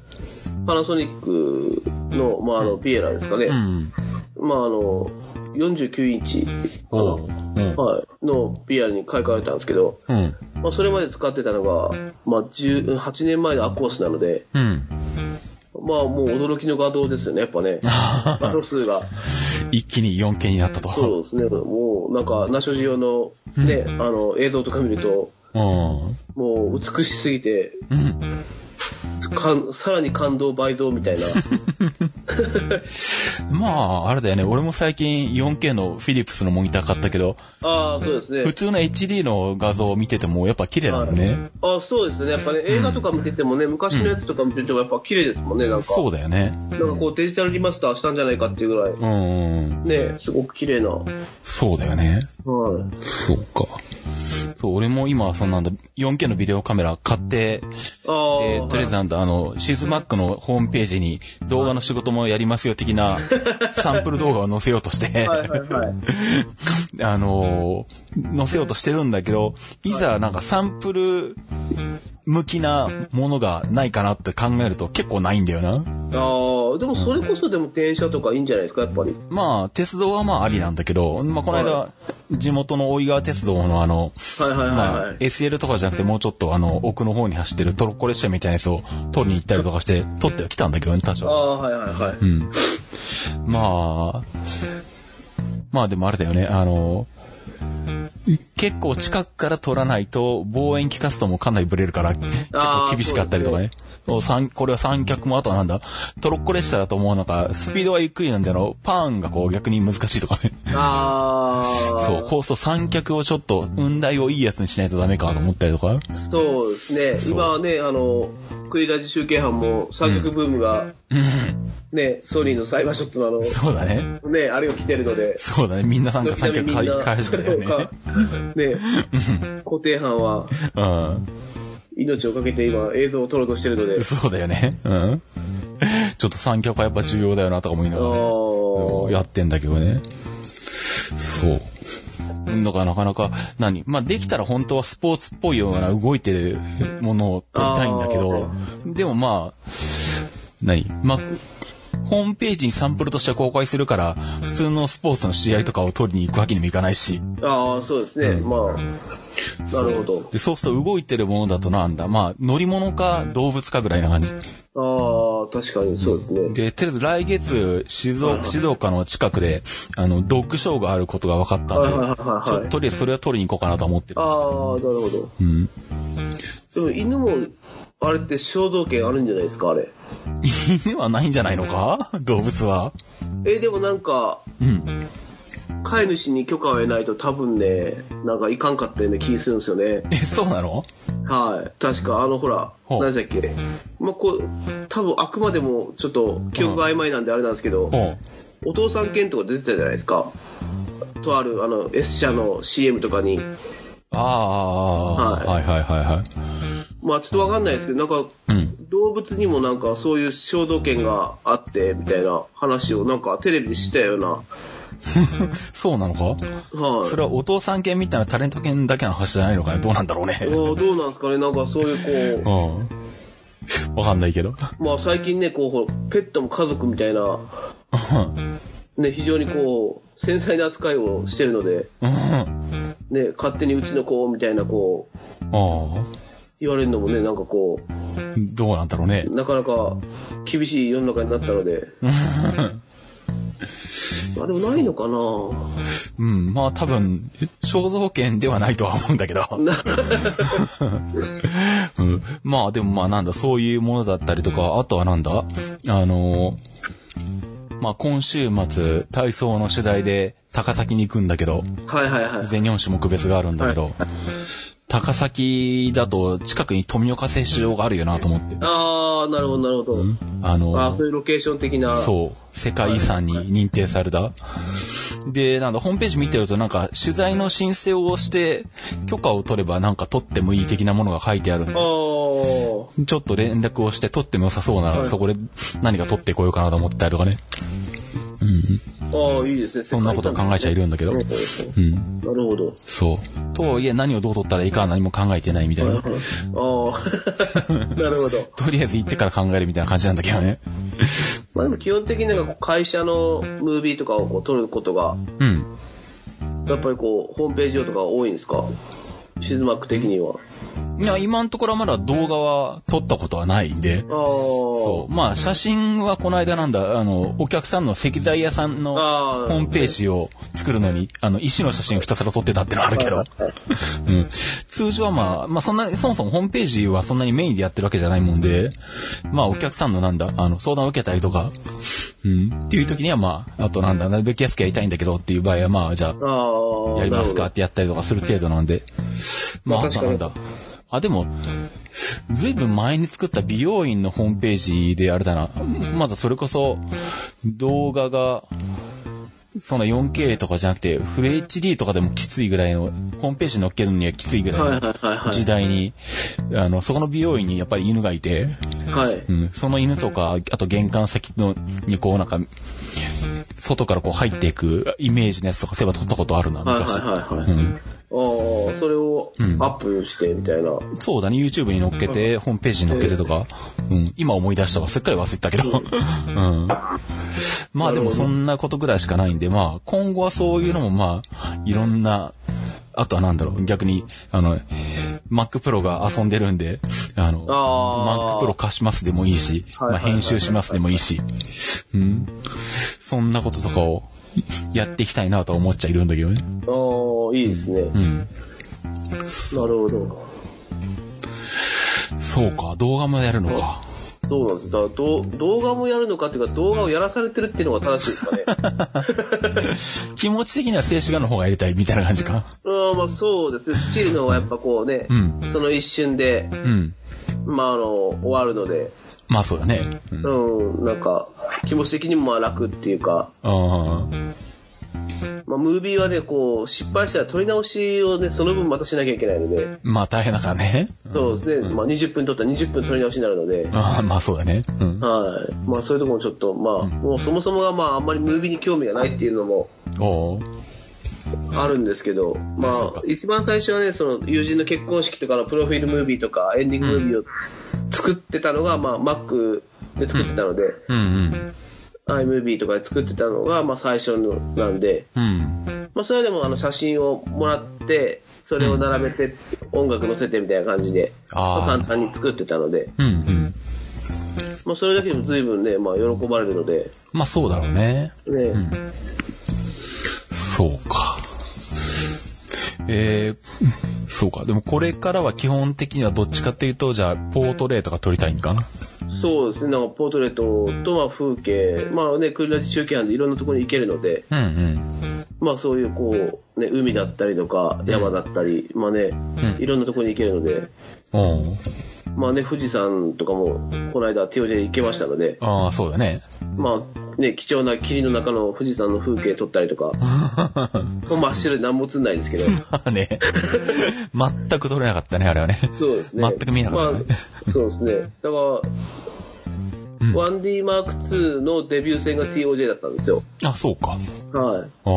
パナソニックの、まあ、あの、ピエラですかね。うん。まあ、あの、49インチのピエラに買い替えたんですけど、うん。まあ、それまで使ってたのが、まあ、10 8年前のアコースなので、うん。まあ、もう驚きの画像ですよね、やっぱね。画素数が。一気に 4K になったと。そうですね。もう、なんか、ナショジオのね、あの、映像とか見ると、うん。もう美しすぎて、うん。かんさらに感動倍増みたいな。まあ、あれだよね。俺も最近 4K のフィリップスのモニター買ったけど、ああ、そうですね普。通の HD の画像を見ててもやっぱ綺麗だもんね。ああ、そうですね。やっぱね、映画とか見ててもね、昔のやつとか見ててもやっぱ綺麗ですもんね、なんか。そうだよね。なんかこうデジタルリマスターしたんじゃないかっていうぐらい。うんうん。ね、すごく綺麗な。はい。そうだよね。そうか。そう、俺も今、そんなんだ、4K のビデオカメラ買って。で、とりあえずなんだ、あの、シズマックのホームページに動画の仕事もやりますよ的な サンプル動画を載せようとして、はいはいはい。あのー載せようとしてるんだけど、いざなんかサンプル向きなものがないかなって考えると結構ないんだよな。ああ、でもそれこそでも電車とかいいんじゃないですか、やっぱり。まあ、鉄道はまあありなんだけど、まあこの間、は地元の大井川鉄道のあの、はいはいはいまあ、はい。SL とかじゃなくてもうちょっとあの、奥の方に走ってるトロッコ列車みたいなやつを撮りに行ったりとかして、撮っては来たんだけどね、多少。ああ、はいはいはい。うん。まあ、まあでもあれだよね、あの、結構近くから撮らないと望遠鏡カストもかなりブレるから結構厳しかったりとかね。お三これは三脚もあとはなんだ？トロッコ列車だと思うのか、スピードはゆっくりなんだけど、パーンがこう逆に難しいとかね。ああ。そう、こうそう三脚をちょっと雲台をいいやつにしないとダメかと思ったりとか。そうですね。今はね、あの、クイラジ集計班も三脚ブームが、ね、ソニーのサイバーショットのあの、そうだね。ね、あれが来てるので、そうだね。みんななんか三脚買い買い始めたよね。ね、固定班はうん。命をかけて今映像を撮ろうとしてるので、そうだよね。うん。ちょっと三脚はやっぱ重要だよなとか思いなあがら、ー。やってんだけどね。そう。だからなかなか、何？まあ、できたら本当はスポーツっぽいような動いてるものを撮りたいんだけど、でもまあ、何？まあ、ホームページにサンプルとして公開するから、普通のスポーツの試合とかを撮りに行くわけにもいかないし。ああ、そうですね。まあ、なるほど。で、そうすると動いてるものだとなんだまあ、乗り物か動物かぐらいな感じ。ああ、確かにそうですね。で、とりあえず来月、静岡、静岡の近くで、あの、ドッグショーがあることが分かったんで、はいはいとりあえずそれは取りに行こうかなと思ってるあ。あ、なるほど。うん。でも犬も、あれって衝動権あるんじゃないですか、あれ。犬はないんじゃないのか？動物は？え、でもなんか、うん。飼い主に許可を得ないと多分ね、なんかいかんかったような気するんですよね。え、そうなの？はい。確か、あの、ほら、何でしたっけ？まあ、こう、多分あくまでもちょっと記憶が曖昧なんであれなんですけど、ほお父さん犬とか出てたじゃないですか。とある、あの、S 社の CM とかに。う。ああ、はいはいはいはいはい。まあ、ちょっとわかんないですけど、なんか、うん。動物にもなんかそういう衝動権があって、みたいな話をなんかテレビでしたような。そうなのか？はい。それはお父さん犬みたいなタレント犬だけの話じゃないのか？ねどうなんだろうね。どうなんですかね？なんかそういうこう ん。わかんないけど。う、まあ最近ね、こう、ペットも家族みたいな、ね、非常にこう、繊細な扱いをしてるので、ね、勝手にうちの子みたいなこう、ああ。言われるのもね、なんかこどうなんだろうねう、。なかなか厳しい世の中になったので。あ、でもないのかなうん、まあ多分、肖像権ではないとは思うんだけど。うん、まあでもまあなんだ、そういうものだったりとか、あとはなんだあのまあ今週末、体操の取材で高崎に行くんだけど、はいはいはい。全日本種目別があるんだけど、高崎だと近くに富岡製糸場があるよなと思って。ああ、なるほどなるほど。あのあそういうロケーション的な。そう。世界遺産に認定された。で、なんだ、ホームページ見てるとなんか、取材の申請をして、許可を取ればなんか取ってもいい的なものが書いてあるんでああ。ちょっと連絡をして取っても良さそうなら、そこで何か取ってこようかなと思ったりとかね。ああ、いいですね。そんなことを考えちゃいるんだけど。ううん。ん。なるほど。そう。とはいえ何をどう取ったらいいかは何も考えてないみたいな。ああ。なるほど。とりあえず行ってから考えるみたいな感じなんだけどね。まあでも基本的になんか会社のムービーとかをこう撮ることが、うん。やっぱりこう、ホームページ上とか多いんですか？シズマック的には。いや、今のところはまだ動画は撮ったことはないんで。そう。まあ、写真はこの間なんだ、あの、お客さんの石材屋さんのホームページを作るのに、あの、石の写真をひたすら撮ってたってのはあるけど。うん。通常はまあ、まあそんな、そもそもホームページはそんなにメインでやってるわけじゃないもんで、まあお客さんのなんだ、あの、相談を受けたりとか、うん。っていう時にはまあ、あとなんだ、なるべく安くやりたいんだけどっていう場合はまあ、じゃあ。やりますかってやったりとかする程度なんで。まあ、あまあとなんだ。あ、でも、ずいぶん前に作った美容院のホームページであれだな。まだそれこそ、動画が、その 4K とかじゃなくて、フル HD とかでもきついぐらいの、ホームページに載っけるのにはきついぐらいの時代に、あの、そこの美容院にやっぱり犬がいて、はい。うん、その犬とか、あと玄関先の、にこうなんか、外からこう入っていくイメージのやつとかそういえば撮ったことあるな、はい昔。はいはいはい。うんああ、それをアップしてみたいな。そうだね、YouTube に載っけて、ホームページに載っけてとか、うん、今思い出したわ、すっかり忘れてたけど。うん。まあでもそんなことぐらいしかないんで、まあ今後はそういうのもまあ、いろんな、あとはなんだろう、逆に、あの、Mac Pro が遊んでるんで、あの、あー。Mac Pro 貸しますでもいいし、まあ編集しますでもいいし、うん。そんなこととかを やっていきたいなとは思っちゃいるんだけどね。ああ、いいですね。うん。なるほど。そうか、動画もやるのか。そうなんです。だからどう動画もやるのかっていうか、動画をやらされてるっていうのが正しいですかね。気持ち的には静止画の方がやりたいみたいな感じか。ああまあそうですね。スチールの方がやっぱこうね、うんその一瞬で、うん。まああの、終わるので、まあそうだね。うん。うん、なんか、気持ち的にもまあ楽っていうか、あまあムービーはね、こう、失敗したら撮り直しをね、その分またしなきゃいけないので、ーまあ大変だからね。そうですね、まあ20分撮ったら20分撮り直しになるので、ああまあそうだね。うん。はい。まあそういうところもちょっと、まあ、もうそもそもがまああんまりムービーに興味がないっていうのもおうあるんですけど、まあ一番最初はね、その友人の結婚式とかのプロフィールムービーとかエンディングムービーを作ってたのが、まあ Mac で作ってたので、うんうん。iMovie とかで作ってたのが、まあ最初のなんで、うん。まあそれでもあの写真をもらって、それを並べて音楽載せてみたいな感じで、簡単に作ってたので、うんうん。まあそれだけでも随分ね、まあ喜ばれるので、まあそうだろうね。ね、そうか。えー、そうか。でもこれからは基本的にはどっちかっていうと、じゃあ、ポートレートが撮りたいんかな？そうですね、なんかポートレートとまあ風景、まあね、クリラジ中継班でいろんなところに行けるので、うんうん。まあそういうこう、ね、海だったりとか、山だったり、まあね、いろんなところに行けるので、おうまあね、富士山とかも、この間 TOJ 行けましたので、ああ、そうだね。まあね、貴重な霧の中の富士山の風景撮ったりとか、もう真っ白で何も映んないんですけど、ね。全く撮れなかったね、あれはね。そうですね。全く見えなかったねまあ、そうですね。だから、1D Mark II のデビュー戦が TOJ だったんですよ。あ、そうか。はい。ああ。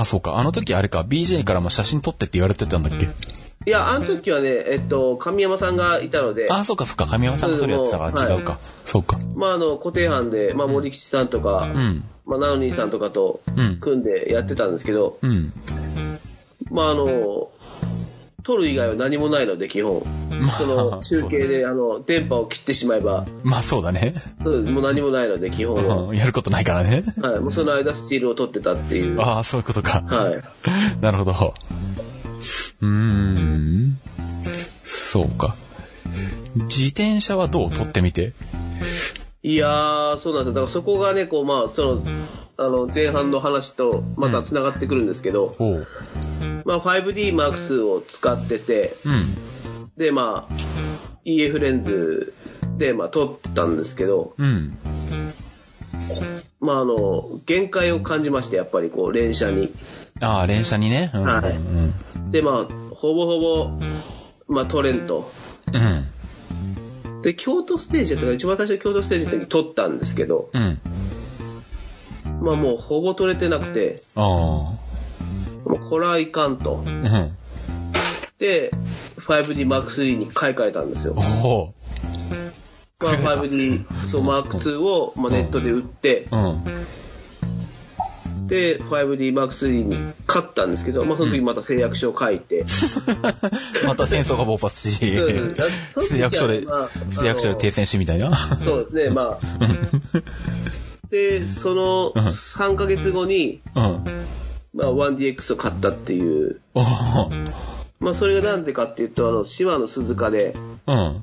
あ、そうか。あの時あれか、BJ からも写真撮ってって言われてたんだっけ？いや、あの時はね、えっと、神山さんがいたので、あ、そうかそうか。神山さんがそれやってたから違うか。そうか。まあ、あの、固定班で、まあ、森吉さんとか、うん。まあ、ナノニーさんとかとうん組んでやってたんですけど、うん。まあ、あの、撮る以外は何もないので、基本。まあその、中継で、あの、電波を切ってしまえば、まあそうだね。そうもう何もないので、基本は。うんやることないからね。はい。もうその間、スチールを撮ってたっていう。はああ、そういうことか。い。なるほど。うーん？そうか。自転車はどう？撮ってみて。いやー、そうなんですよ。だからそこがね、こう、まあ、その、あの、前半の話とまた繋がってくるんですけど、おう。まあ、5D Mark II を使ってて、うん。で、まあ、EF レンズで、まあ、撮ってたんですけど、うん。まあ、あの、限界を感じまして、やっぱりこう、連射に。ああ、連鎖にね。うん、はい、うん。で、まあ、ほぼほぼ、まあ、トレント。うん。で、京都ステージやったから、一番最初京都ステージの時に撮ったんですけど、うん。まあ、もうほぼ撮れてなくて、ああ。もうこれはいかんと。うん。で、5D Mark III に買い替えたんですよ。おお。まあ、5D、そう、Mark II を、まあ、ネットで売って、うん、うんで 5DMark3 に勝ったんですけど、まあ、その時また誓約書を書いて。また戦争が勃発し、うん、誓約書で、まあ、誓約書で停戦しみたいな。そうですね、まあ。で、その3ヶ月後に、うん、まあ、1DX を買ったっていう。まあ、それがなんでかっていうと、あの、島の鈴鹿で、うん、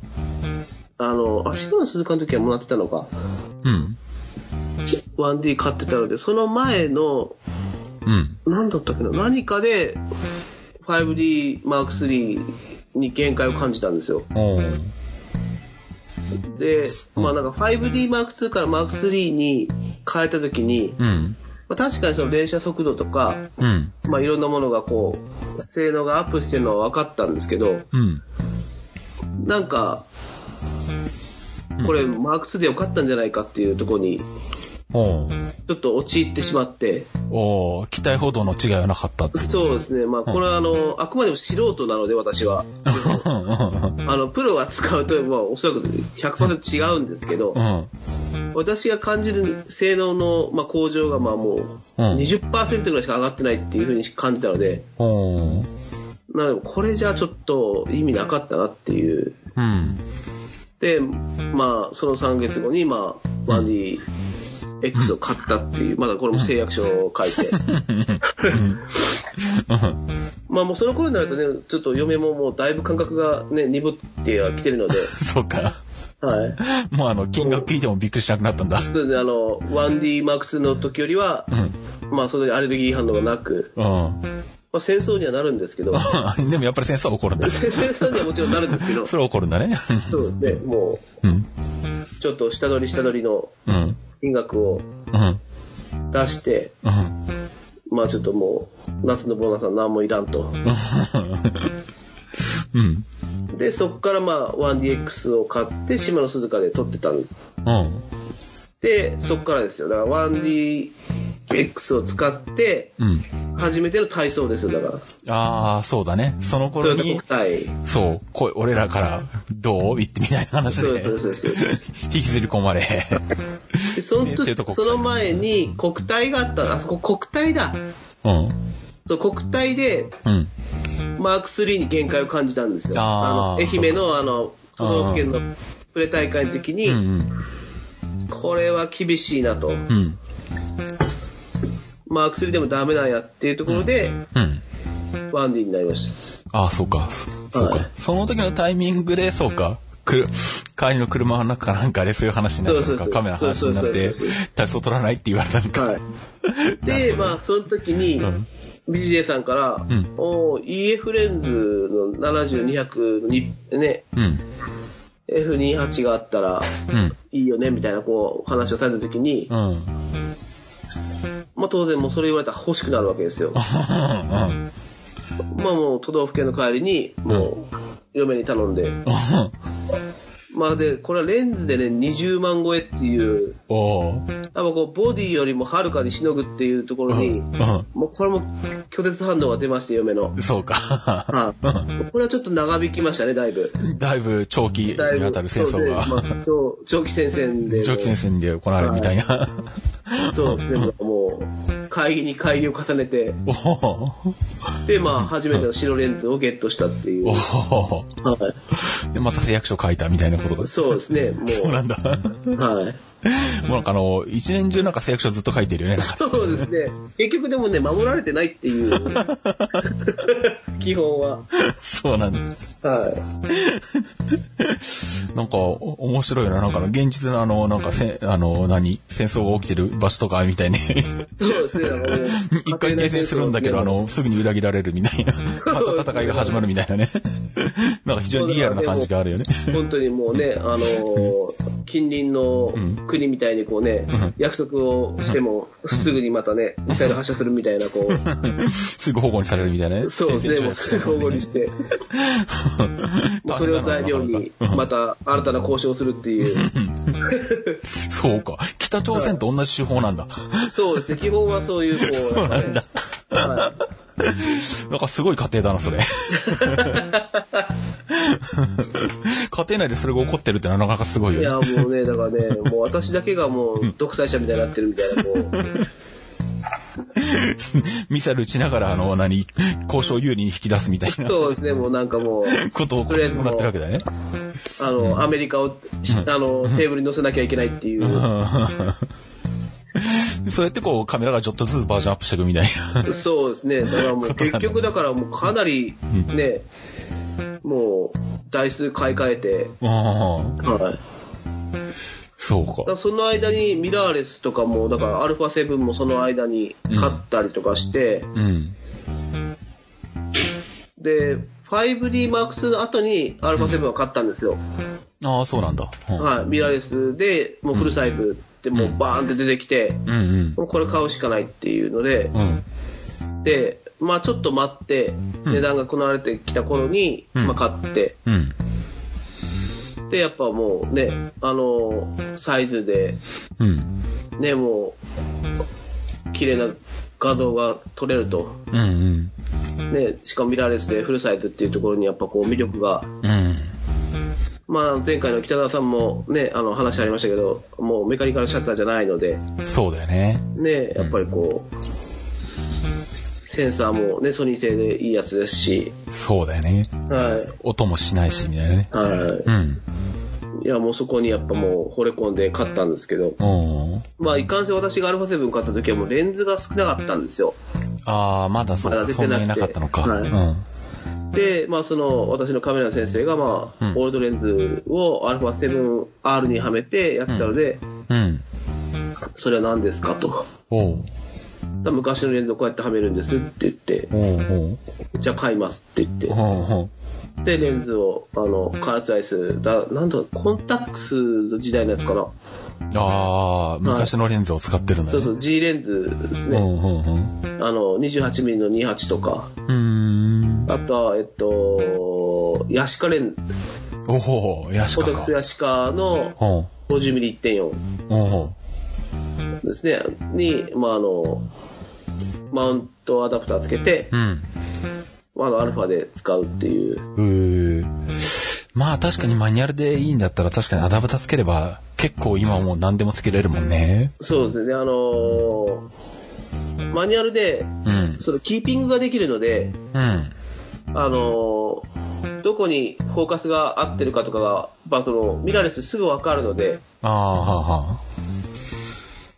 あの、あ、島の鈴鹿の時はもらってたのか。うん。1D 買ってたので、その前の、うん。何だったっけな、何かで 5D Mark III に限界を感じたんですよ。で、まあなんか 5D Mark II から Mark III に変えた時に、うん。まあ、確かにその連射速度とか、うん。まあいろんなものがこう、性能がアップしてるのは分かったんですけど、うん。なんか、これマーク2でよかったんじゃないかっていうところに、ちょっと陥ってしまって、おー期待ほどの違いはなかった。そうですね、まあこれはあの、あくまでも素人なので私は。あの、プロが使うと、まあおそらく100%違うんですけどう、ん。私が感じる性能の、まあ、向上がまあもううん。20%ぐらいしか上がってないっていうふうに感じたので、なのでこれじゃちょっと意味なかったなっていう。うん。で、まあその3月後にまあ 1DX を買ったっていう、まだこれも誓約書を書いて。まあもうその頃になるとね、ちょっと嫁ももうだいぶ感覚がね、鈍ってはきてるので、そうか。はい。もうあの、金額聞いてもびっくりしなくなったんだ。それであの、1D マーク2の時よりは、まあそれでアレルギー反応がなく、うん。まあ戦争にはなるんですけど、でもやっぱり戦争は起こるんだ。戦争にはもちろんなるんですけど、それは起こるんだね。そうですね、もうん。う、ちょっと下取り下取りのうん。金額をうん。出して、うん。まあちょっともう、夏のボーナスは何もいらんと。うん。で、そこからまあ 1DX を買って、島の鈴鹿で撮ってたんでそこからですよ。だから 1DX を使って、うん。初めての体操ですよ、だから。ああ、そうだね。その頃に。そう、こう俺らから、どう？言ってみたいな話でそうそう、そうそう。引きずり込まれ。で、その時そ体の前に国体があった、あそこ国体だ。うん。そう、国体で、うん。マーク3に限界を感じたんですよ。あーの、愛媛のあの、都道府県のプレ大会の時に、うん。これは厳しいなと。うん。マーク3でもダメなんやっていうところで、うん。1D になりました。ああ、そうか。そそうか、はいその時のタイミングで、そうか。くる、帰りの車の中かなんかでそういう話になったのか、カメラの話になって体操取らないって言われたのか。はい。で、まあ、その時に、ん BJ さんから、んおー EF レンズの70、200のにね、うん。F28 があったらうん。いいよね、みたいなこう、話をされた時に、うん。まあ当然もうそれ言われたら欲しくなるわけですよ。まあもう都道府県の帰りに、もう、嫁に頼んで。まあで、これはレンズでね、20万超えっていう、おーやっぱこう、ボディよりもはるかにしのぐっていうところに、うもうこれも拒絶反応が出まして、嫁の。ん。そうか。はい。これはちょっと長引きましたね、だいぶ。だいぶ長期にだいぶわたる戦争そうが、でまあ長長期戦線で。長期戦線で行われるみたいな。そうでもう、会議に会議を重ねて、で、まあ、初めての白レンズをゲットしたっていう。おはーで、また誓約書書いたみたいなことがい。。そうですね、もそうなんだ。う、はい。もうなんかあの、一年中なんか誓約書ずっと書いてるよね。そうですね。結局でもね、守られてないっていう、基本は。そうなんだ。はい。なんか、お面白いな。なんか現実のあの、なんかせ、あの、何？戦争が起きてる場所とかみたいに。そうですね、一回停戦するんだけど、あの、すぐに裏切られるみたいな。また戦いが始まるみたいなね。なんか非常にリアルな感じがあるよね。本当にもうね、あの近隣の国みたいにこうね、約束をしても、すぐにまたね、ミサイル発射するみたいな、こう、すぐ保護にされるみたいなね。そうですね、もうすぐ保護にして、それを材料に、また新たな交渉をするっていう。そうか。北朝鮮と同じ手法なんだ。そうですね、基本はそういう、こう、そうなんだ。はなんかすごい家庭だな、それ。家庭内でそれが起こってるってなかなかすごいい、いよねや、。もうね、だからね、もう私だけがもう独裁者みたいになってるみたいな、こう。ミサイル撃ちながら、あの、何、交渉有利に引き出すみたいなそうですね、もうなんかもう、ことをこうもらってるわけだね。あの、アメリカを、あの、テーブルに乗せなきゃいけないっていう。それってこう、カメラがちょっとずつバージョンアップしていくみたいな。そうですね。だからもう結局だからもうかなりね、もう台数買い替えて、はい。そうか。その間にミラーレスとかも、だからアルファ7もその間に買ったりとかして、うん。で、5D Mark II の後にアルファ7を買ったんですよ。ああ、そうなんだ。うんはい。ミラーレスで、もうフルサイズってもうバーンって出てきて、うんうん。もうこれ買うしかないっていうので、うん。で、まあちょっと待って、値段がこなれてきた頃に、うんまあ買って、うん。で、やっぱもうね、あの、サイズで、うん。ね、もう、綺麗な画像が撮れると。うんうん。ね、しかもミラーレスでフルサイズっていうところにやっぱこう魅力が、うん。まあ前回の北川さんもね、あの話ありましたけど、もうメカニカルシャッターじゃないので、そうだよね。ね、やっぱりこう、センサーもね、ソニー製でいいやつですし、そうだよね。はい。音もしないし、みたいなね。はうん。い。いや、もうそこにやっぱもう惚れ込んで買ったんですけど、まあ、いかんせん私が α7 買った時はもうレンズが少なかったんですよ。ああ、まだそうか。出てなくてそんなになかったのか。はいうん。で、まあ、その、私のカメラの先生が、まあ、うんオールドレンズを α7R にはめてやってたので、うん。それは何ですかと。お昔のレンズをこうやってはめるんですって言って、おうおうじゃあ買いますって言ってお、うおうで、レンズを、あの、カラーツアイス、だ、なんだ、コンタックスの時代のやつかな。ああ、昔のレンズを使ってるんだね。そうそう、G レンズですね。うんうんうん。あの、28mm の28とか、うーん。あとは、えっと、ヤシカレン、おお、ヤシカかコテックス。ヤシカのおう 50mm1.4 おうですね、に、まあ、あの、マウントアダプターつけて、うん。あの、アルファで使うっていう。うーまあ確かにマニュアルでいいんだったら確かにアダプタつければ結構今はもう何でもつけれるもんね。そうですね、あのーマニュアルで、うん。そのキーピングができるので、うん。あのーどこにフォーカスが合ってるかとかが、まあ、その、ミラーレスすぐわかるので、ああ、はあ、はあ。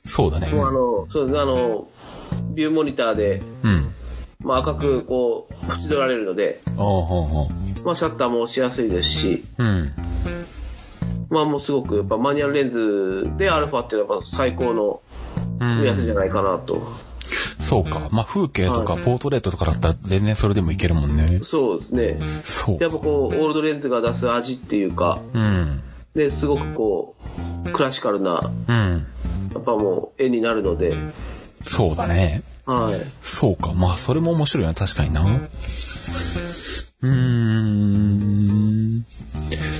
そうだね。もうあの、そうですね、あの、ビューモニターで、うん。まあ、赤くこう、縁取られるので、おうほうほう。まあ、シャッターも押しやすいですし、うん。まあ、もうすごく、やっぱマニュアルレンズでアルファっていうのは最高のうん目安じゃないかなと。そうか。まあ風景とかポートレートとかだったら全然それでもいけるもんね。そうですね。そうやっぱこう、オールドレンズが出す味っていうか、うん。で、すごくこう、クラシカルな、うん。やっぱもう絵になるので、そうだね。はい。そうか。まあそれも面白いな。確かにな。うーん。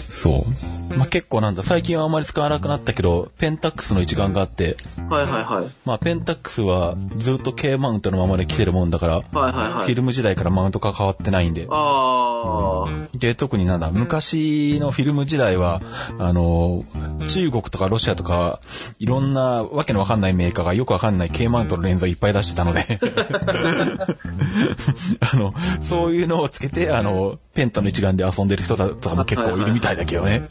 そう。まあ結構なんだ、最近はあまり使わなくなったけど、ペンタックスの一眼があって、はいはいはい。まあペンタックスはずっと K マウントのままで来てるもんだから、はいはいはい。フィルム時代からマウントが変わってないんで。あー。で、特になんだ、昔のフィルム時代は、あの、中国とかロシアとか、いろんなわけのわかんないメーカーがよくわかんない K マウントのレンズをいっぱい出してたので、あの、そういうのをつけて、あの、ペンタの一眼で遊んでる人だとかも結構いるみたいだけどね。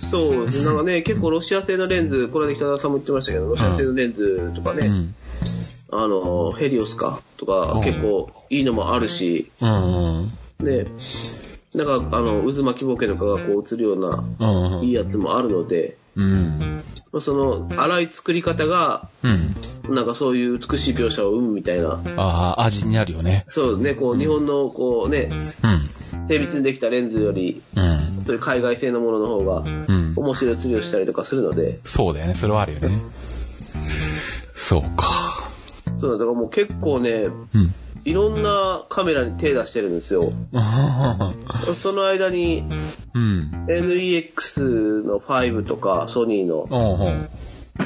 そうですね。なんかね、結構ロシア製のレンズ、これで北田さんも言ってましたけど、ロシア製のレンズとかね、うん。あの、ヘリオスかとかうん結構いいのもあるし。ね、なんかあの、渦巻きボケとかがこう映るようなうん。いいやつもあるので、うん。まあその、荒い作り方が、うん。なんかそういう美しい描写を生むみたいな。ああ、味になるよね。そうね、こう、日本のこうね、うん。精密にできたレンズより、うん。そういう海外製のものの方が、うん。面白い釣りをしたりとかするので、そうだよね。それはあるよね。そうか。そうだからもう結構ね、うん。いろんなカメラに手出してるんですよ。その間にうん。NEX の5とかソニーの。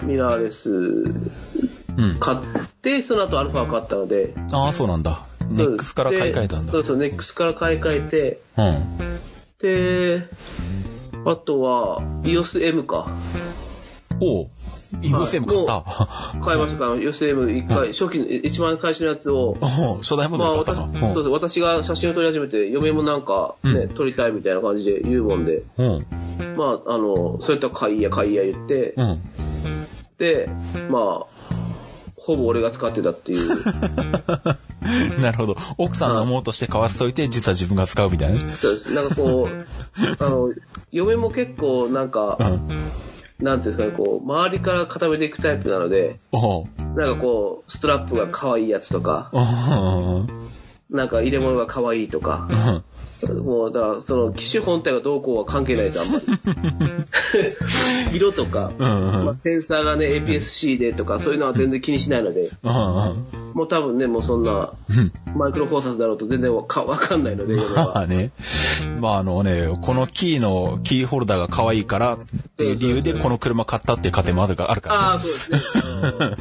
ミラーレスうん。買って、その後アルファ買ったので、ああ、そうなんだ。ネックスから買い替えたんだ。そうそう、ネックスから買い替えて、うん。で、あとは EOS M か。おう USM 買った。買いましたから、USM 一回、初期の、一番最初のやつを、初代モデまあ私、ル買ったの。そうです私が写真を撮り始めて、嫁もなんかね、撮りたいみたいな感じで言うもんで、うん。うん。まあ、あの、そういったら買いや買いや言って、うん。で、まあ、ほぼ俺が使ってたっていう。なるほど。奥さんのものとして買わせといて、実は自分が使うみたいな。そうです。なんかこう、あの、嫁も結構なんか、うん。なんていうんですかね、こう、周りから固めていくタイプなので。なんかこう、ストラップが可愛いやつとか。なんか入れ物が可愛いとか、もう、だから、その、機種本体がどうこうは関係ないです、あんまり。色とか、まあ、センサーがね、APS-C でとか、そういうのは全然気にしないので。もう多分ね、もうそんな、マイクロフォーサスだろうと全然わかわかんないので、嫁 まは。あね。まああのね、このキーのキーホルダーが可愛いからっていう理由でこの車買ったっていう家庭もあるかあるから、ああ、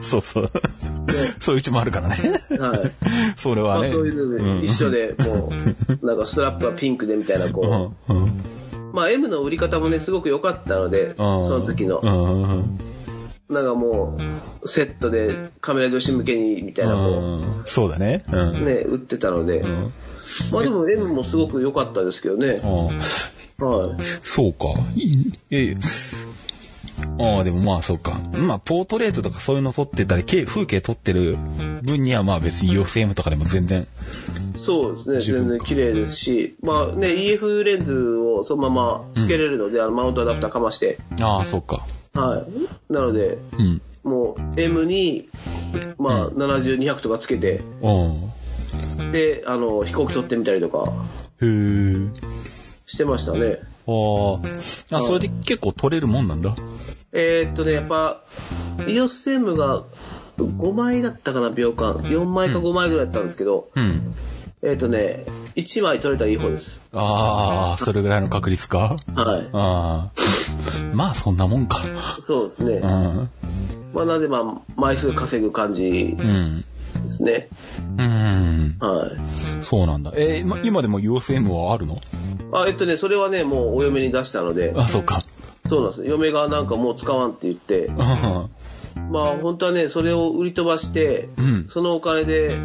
そう。そうそう。いううちもあるからね。はい。それはね。まあそういうので、一緒で、もう、なんかストラップはピンクでみたいな、こうん。うん。う、まあ M の売り方もね、すごく良かったので、その時のう。ん。なんかもう、セットでカメラ女子向けに、みたいな、こうん。そうだね。ね、売ってたので、まあでも M もすごく良かったですけどね。うん。はい。そうか。いええ。ああ、でもまあそうか。まあ、ポートレートとかそういうの撮ってたり、け風景撮ってる分にはまあ別に UFM とかでも全然。そうですね、全然綺麗ですし、まあね、EF レンズをそのままつけれるので、あのマウントアダプターかまして、ああ、そうか。はい。なので、うん。もう M に、まあ、70、200とかつけて、うん。で、あの、飛行機撮ってみたりとかへえ。してましたね。ああ。あ、それで結構撮れるもんなんだ？えーっとね、やっぱ、EOSM が5枚だったかな、秒間。4枚か5枚ぐらいだったんですけど、うん。えーっとね、1枚撮れたらいい方です。ああ、それぐらいの確率か？はい。ああ。まあそんなもんか。そうですね。うん。まあ、なんでまあ、枚数稼ぐ感じうん。ですね。うん。はい。そうなんだ。えー、ま今でも UFM はあるの？あ、えっとね、それはね、もうお嫁に出したので、あ、そうか。そうなんです。嫁がなんかもう使わんって言って、うん。まあ本当はね、それを売り飛ばして、うんそのお金で、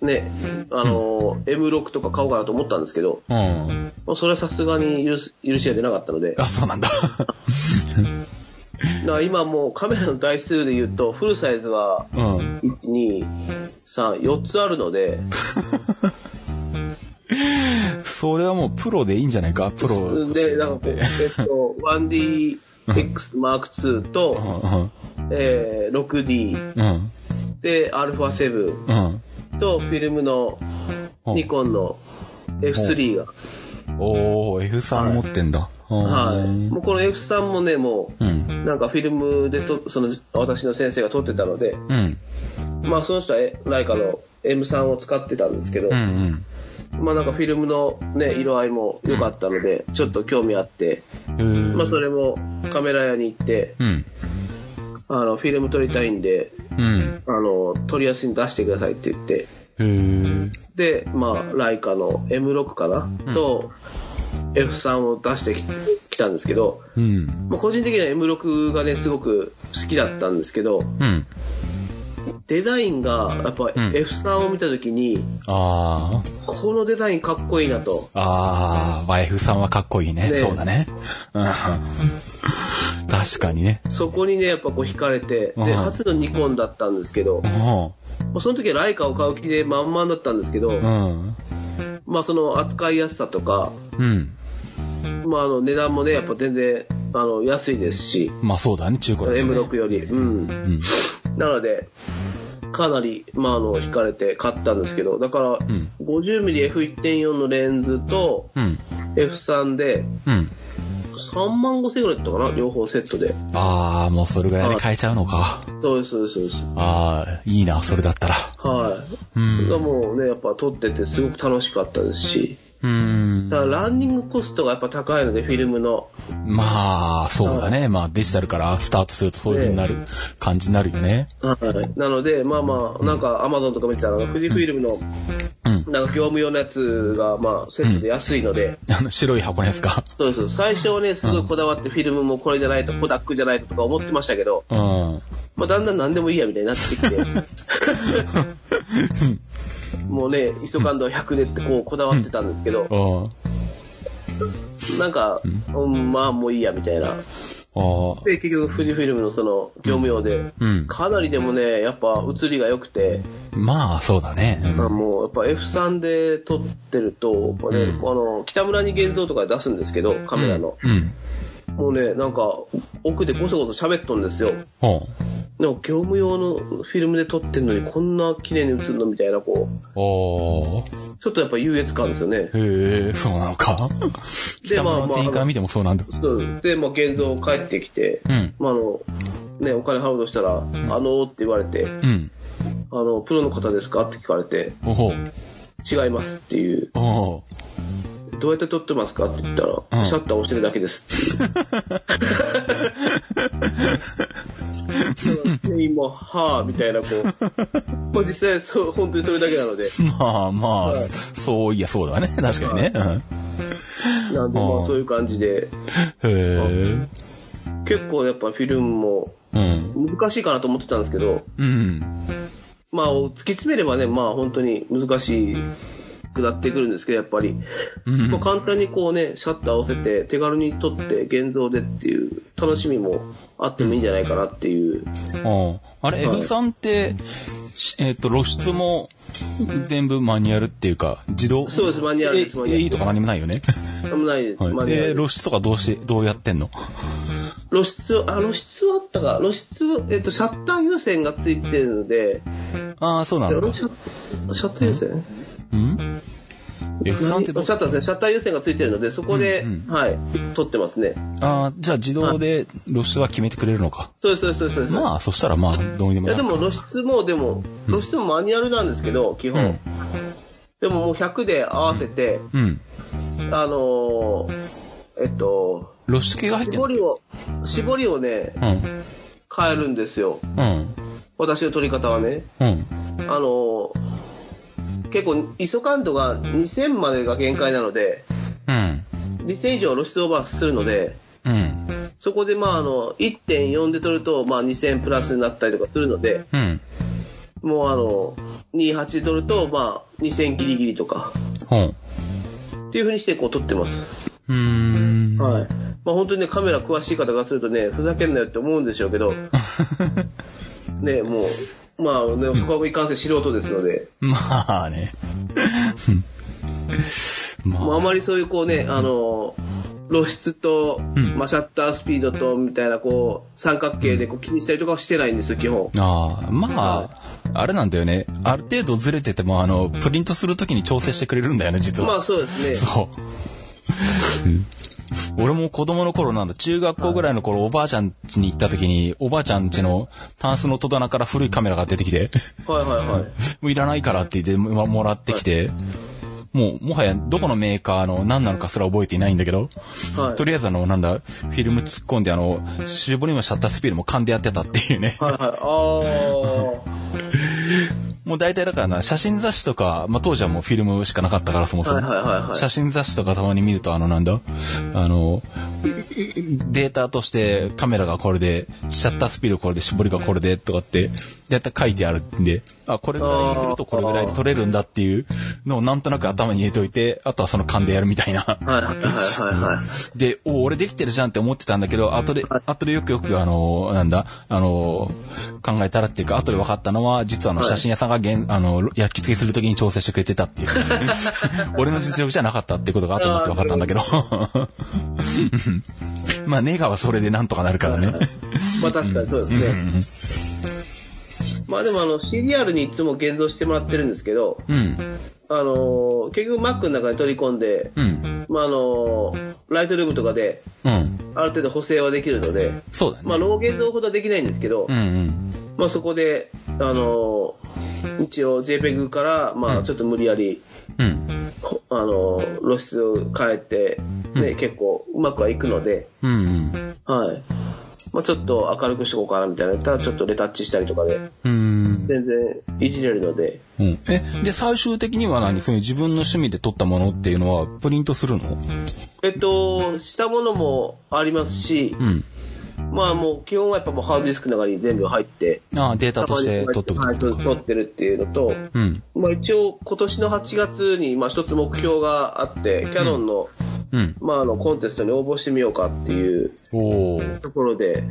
ね、あの、M6 とか買おうかなと思ったんですけど、うん。まあ、それはさすがに許す許しが出なかったので、あ、そうなんだ。だから今もうカメラの台数で言うと、フルサイズは、うん。1、2、3、4つあるので、それはもうプロでいいんじゃないか？プロで、なんかえっと、1DX Mark II と、えー、6D、うん。うん。で、α7 うん。と、フィルムのうんニコンの F3 が。おー、F3 持ってんだ。はい。い。もうこの F3 もね、もうなんかフィルムでと、その、私の先生が撮ってたので、うん。まあその人はえライカの M3 を使ってたんですけど、うんうん。まあなんかフィルムのね、色合いも良かったので、ちょっと興味あって、まあそれもカメラ屋に行って、うん。あの、フィルム撮りたいんで、うん。あの、撮りやすいに出してくださいって言って、で、まあ、ライカの M6 かな、と、F3 を出してききたんですけど、うん。まあ、個人的には M6 がね、すごく好きだったんですけど、うん。デザインが、やっぱ F3 を見たときに、あこのデザインかっこいいなと。あ。ああ、まあ F3 はかっこいいね。ねそうだね。うん。確かにね。そこにね、やっぱこう惹かれて、で、うん初のニコンだったんですけど、うもうその時はライカを買う気で満々だったんですけど、ん。うん。まあその扱いやすさとか、うん。まああの値段もね、やっぱ全然、あの、安いですし、まあそうだね、中古ですね。M6 より。うん。うん。なので、かなり、まあ、あの、惹かれて買ったんですけど、だから、ん 50mmF1.4 のレンズとうん。F3 でうん。3万5千ぐらいだったかな両方セットで。ああ、もうそれぐらいで買えちゃうのか。そうです、そうです、そうです。ああ、いいな、それだったら。はい。うん。がもうね、やっぱ撮っててすごく楽しかったですし、うん。だからランニングコストがやっぱ高いので、フィルムの。まあ、そうだね。まあ、デジタルからスタートするとそういう風になる感じになるよね。はい。なので、まあまあ、なんかアマゾンとか見てたら、富士フィルムの、なんか業務用のやつが、まあ、セットで安いので、あの、白い箱のやつか。そうです。最初はね、すごいこだわってフィルムもこれじゃないと、コダックじゃないととか思ってましたけど、うん。まあ、だんだん何でもいいやみたいになってきて、もうね、イソカンド100でってこうこだわってたんですけど、うん。なんか、うん、まあもういいやみたいな。で、結局富士フィルムのその業務用で、うん。かなりでもね、やっぱ映りが良くて、まあ、そうだね。うんまあもうやっぱ F3 で撮ってると、やっぱね、の、北村に現像とかで出すんですけど、カメラの。うん。もうね、なんか、奥でごそごそ喋っとんですよ。ほう。でも業務用のフィルムで撮ってんのにこんな綺麗に映るのみたいな、こう、おー。ちょっとやっぱ優越感ですよね。へえ、そうなのか。で、まあま北村の店員からあ、見てもそうなんだ。そうで、まあ現像帰ってきて、うん。まああの、ね、お金払うとしたら、あのーって言われて、うん。あの、プロの方ですかって聞かれて。違いますっていう、おう。どうやって撮ってますかって言ったら、うんシャッター押してるだけですっていう。店員も、はぁ、みたいな、こう。まあ実際、そう、本当にそれだけなので。まあまあ、はいそういやそうだね。確かにね。なんで、まうんあそういう感じで、うんへえ。結構やっぱフィルムもうん。難しいかなと思ってたんですけど、うん。まあ突き詰めればね、まあ本当に難しくなってくるんですけど、やっぱり。うんまあ簡単にこうね、シャッターを押せて、手軽に撮って現像でっていう楽しみもあってもいいんじゃないかなっていう。うんあれ、はい F さんって、しえっ、と、露出も全部マニュアルっていうか、自動？そうですマニュアルですえマニュアル AE とか何もないよね。なんもないです。はいマニュアルえー露出とかどうして、どうやってんの？露出、あ、露出はあったか。露出、えっと、シャッター優先がついてるので、ああ、そうなんだ。シャシャッター優先？うん？?F さんってどうシャッターですね。シャッター優先がついてるので、そこで、はい、撮ってますね。ああ、じゃあ自動で露出は決めてくれるのか。そうです、そうです、そうです。まあ、そしたらまあ、どうにでもいや、でも露出も、でも、露出もマニュアルなんですけど、基本。うんでももう100で合わせて、うん。あのーえっと、露出系が入ってんの絞りを、絞りをね、うん。変えるんですよ。うん。私の撮り方はね。うん。あのー結構、ISO 感度が2000までが限界なので、うん。2000以上露出オーバーするので、うん。そこでまああの、1.4で撮ると、まあ2000プラスになったりとかするので、うん。もうあの、28で撮ると、まあ2000ギリギリとか、ほう。っていう風にしてこう撮ってます。うーん。はい。まあ本当にね、カメラ詳しい方がするとね、ふざけんなよって思うんでしょうけど、ね、もう、まあね、そこはいかんせん素人ですので、まあね。まもうあまりそういうこうね、あの、露出と、んまあシャッタースピードと、みたいなこう、三角形でこう気にしたりとかはしてないんですよ、基本。ああ、まあ、あれなんだよね。ある程度ずれてても、あの、プリントするときに調整してくれるんだよね、実は。まあそうですね。そう。うん俺も子供の頃なんだ、中学校ぐらいの頃、おばあちゃん家に行った時に、おばあちゃん家のタンスの戸棚から古いカメラが出てきて、はいはいはい。もういらないからって言ってももらってきて、もう、もはやどこのメーカーの何なのかすら覚えていないんだけど、はい。とりあえずあの、なんだ、フィルム突っ込んであの、絞りもシャッタースピードも勘でやってたっていうね。はいはい。あ もう大体だからな、写真雑誌とか、まあ、当時はもうフィルムしかなかったからそもそも。はいはいはいはい。写真雑誌とかたまに見るとあのなんだ、あの、データとしてカメラがこれで、シャッタースピードこれで、絞りがこれでとかって、だいたい書いてあるんで、あ、これぐらいにするとこれぐらいで撮れるんだっていうのをなんとなく頭に入れておいて、あとはその勘でやるみたいな。あ。はいはいはいはいはい。で、お俺できてるじゃんって思ってたんだけど、後で、後でよくよくあの、なんだ、あの、考えたらっていうか、後で分かったのは、実はあの、はい写真屋さんが現、あの、焼き付けするときに調整してくれてたっていう。俺の実力じゃなかったってことが後になって分かったんだけど。まあ、ネガはそれでなんとかなるからね。まあ確かにそうですね。まあでもあの CDR にいつも現像してもらってるんですけど、うん。あのー結局 Mac の中に取り込んで、うん。まああのーライトルームとかでうん。ある程度補正はできるので、そうだね。まあロー現像ほどはできないんですけど、うんうん。まあそこで、あのー一応 JPEG から、まあちょっと無理やりうん。ほあの、露出を変えて、ね、結構うまくはいくので、うんうん。はい。まあちょっと明るくしとこうかなみたいなやったら、ちょっとレタッチしたりとかで、うん。全然いじれるので、うん。え、で、最終的には何？その自分の趣味で撮ったものっていうのはプリントするの？えっと、したものもありますし、うん。まあもう基本はやっぱもうハードディスクの中に全部入って、ああ、データとして撮っておくはい、ってるっていうのと、うん。まあ一応今年の8月にまあ一つ目標があって、キャノンの、うん。まああのコンテストに応募してみようかっていうところで、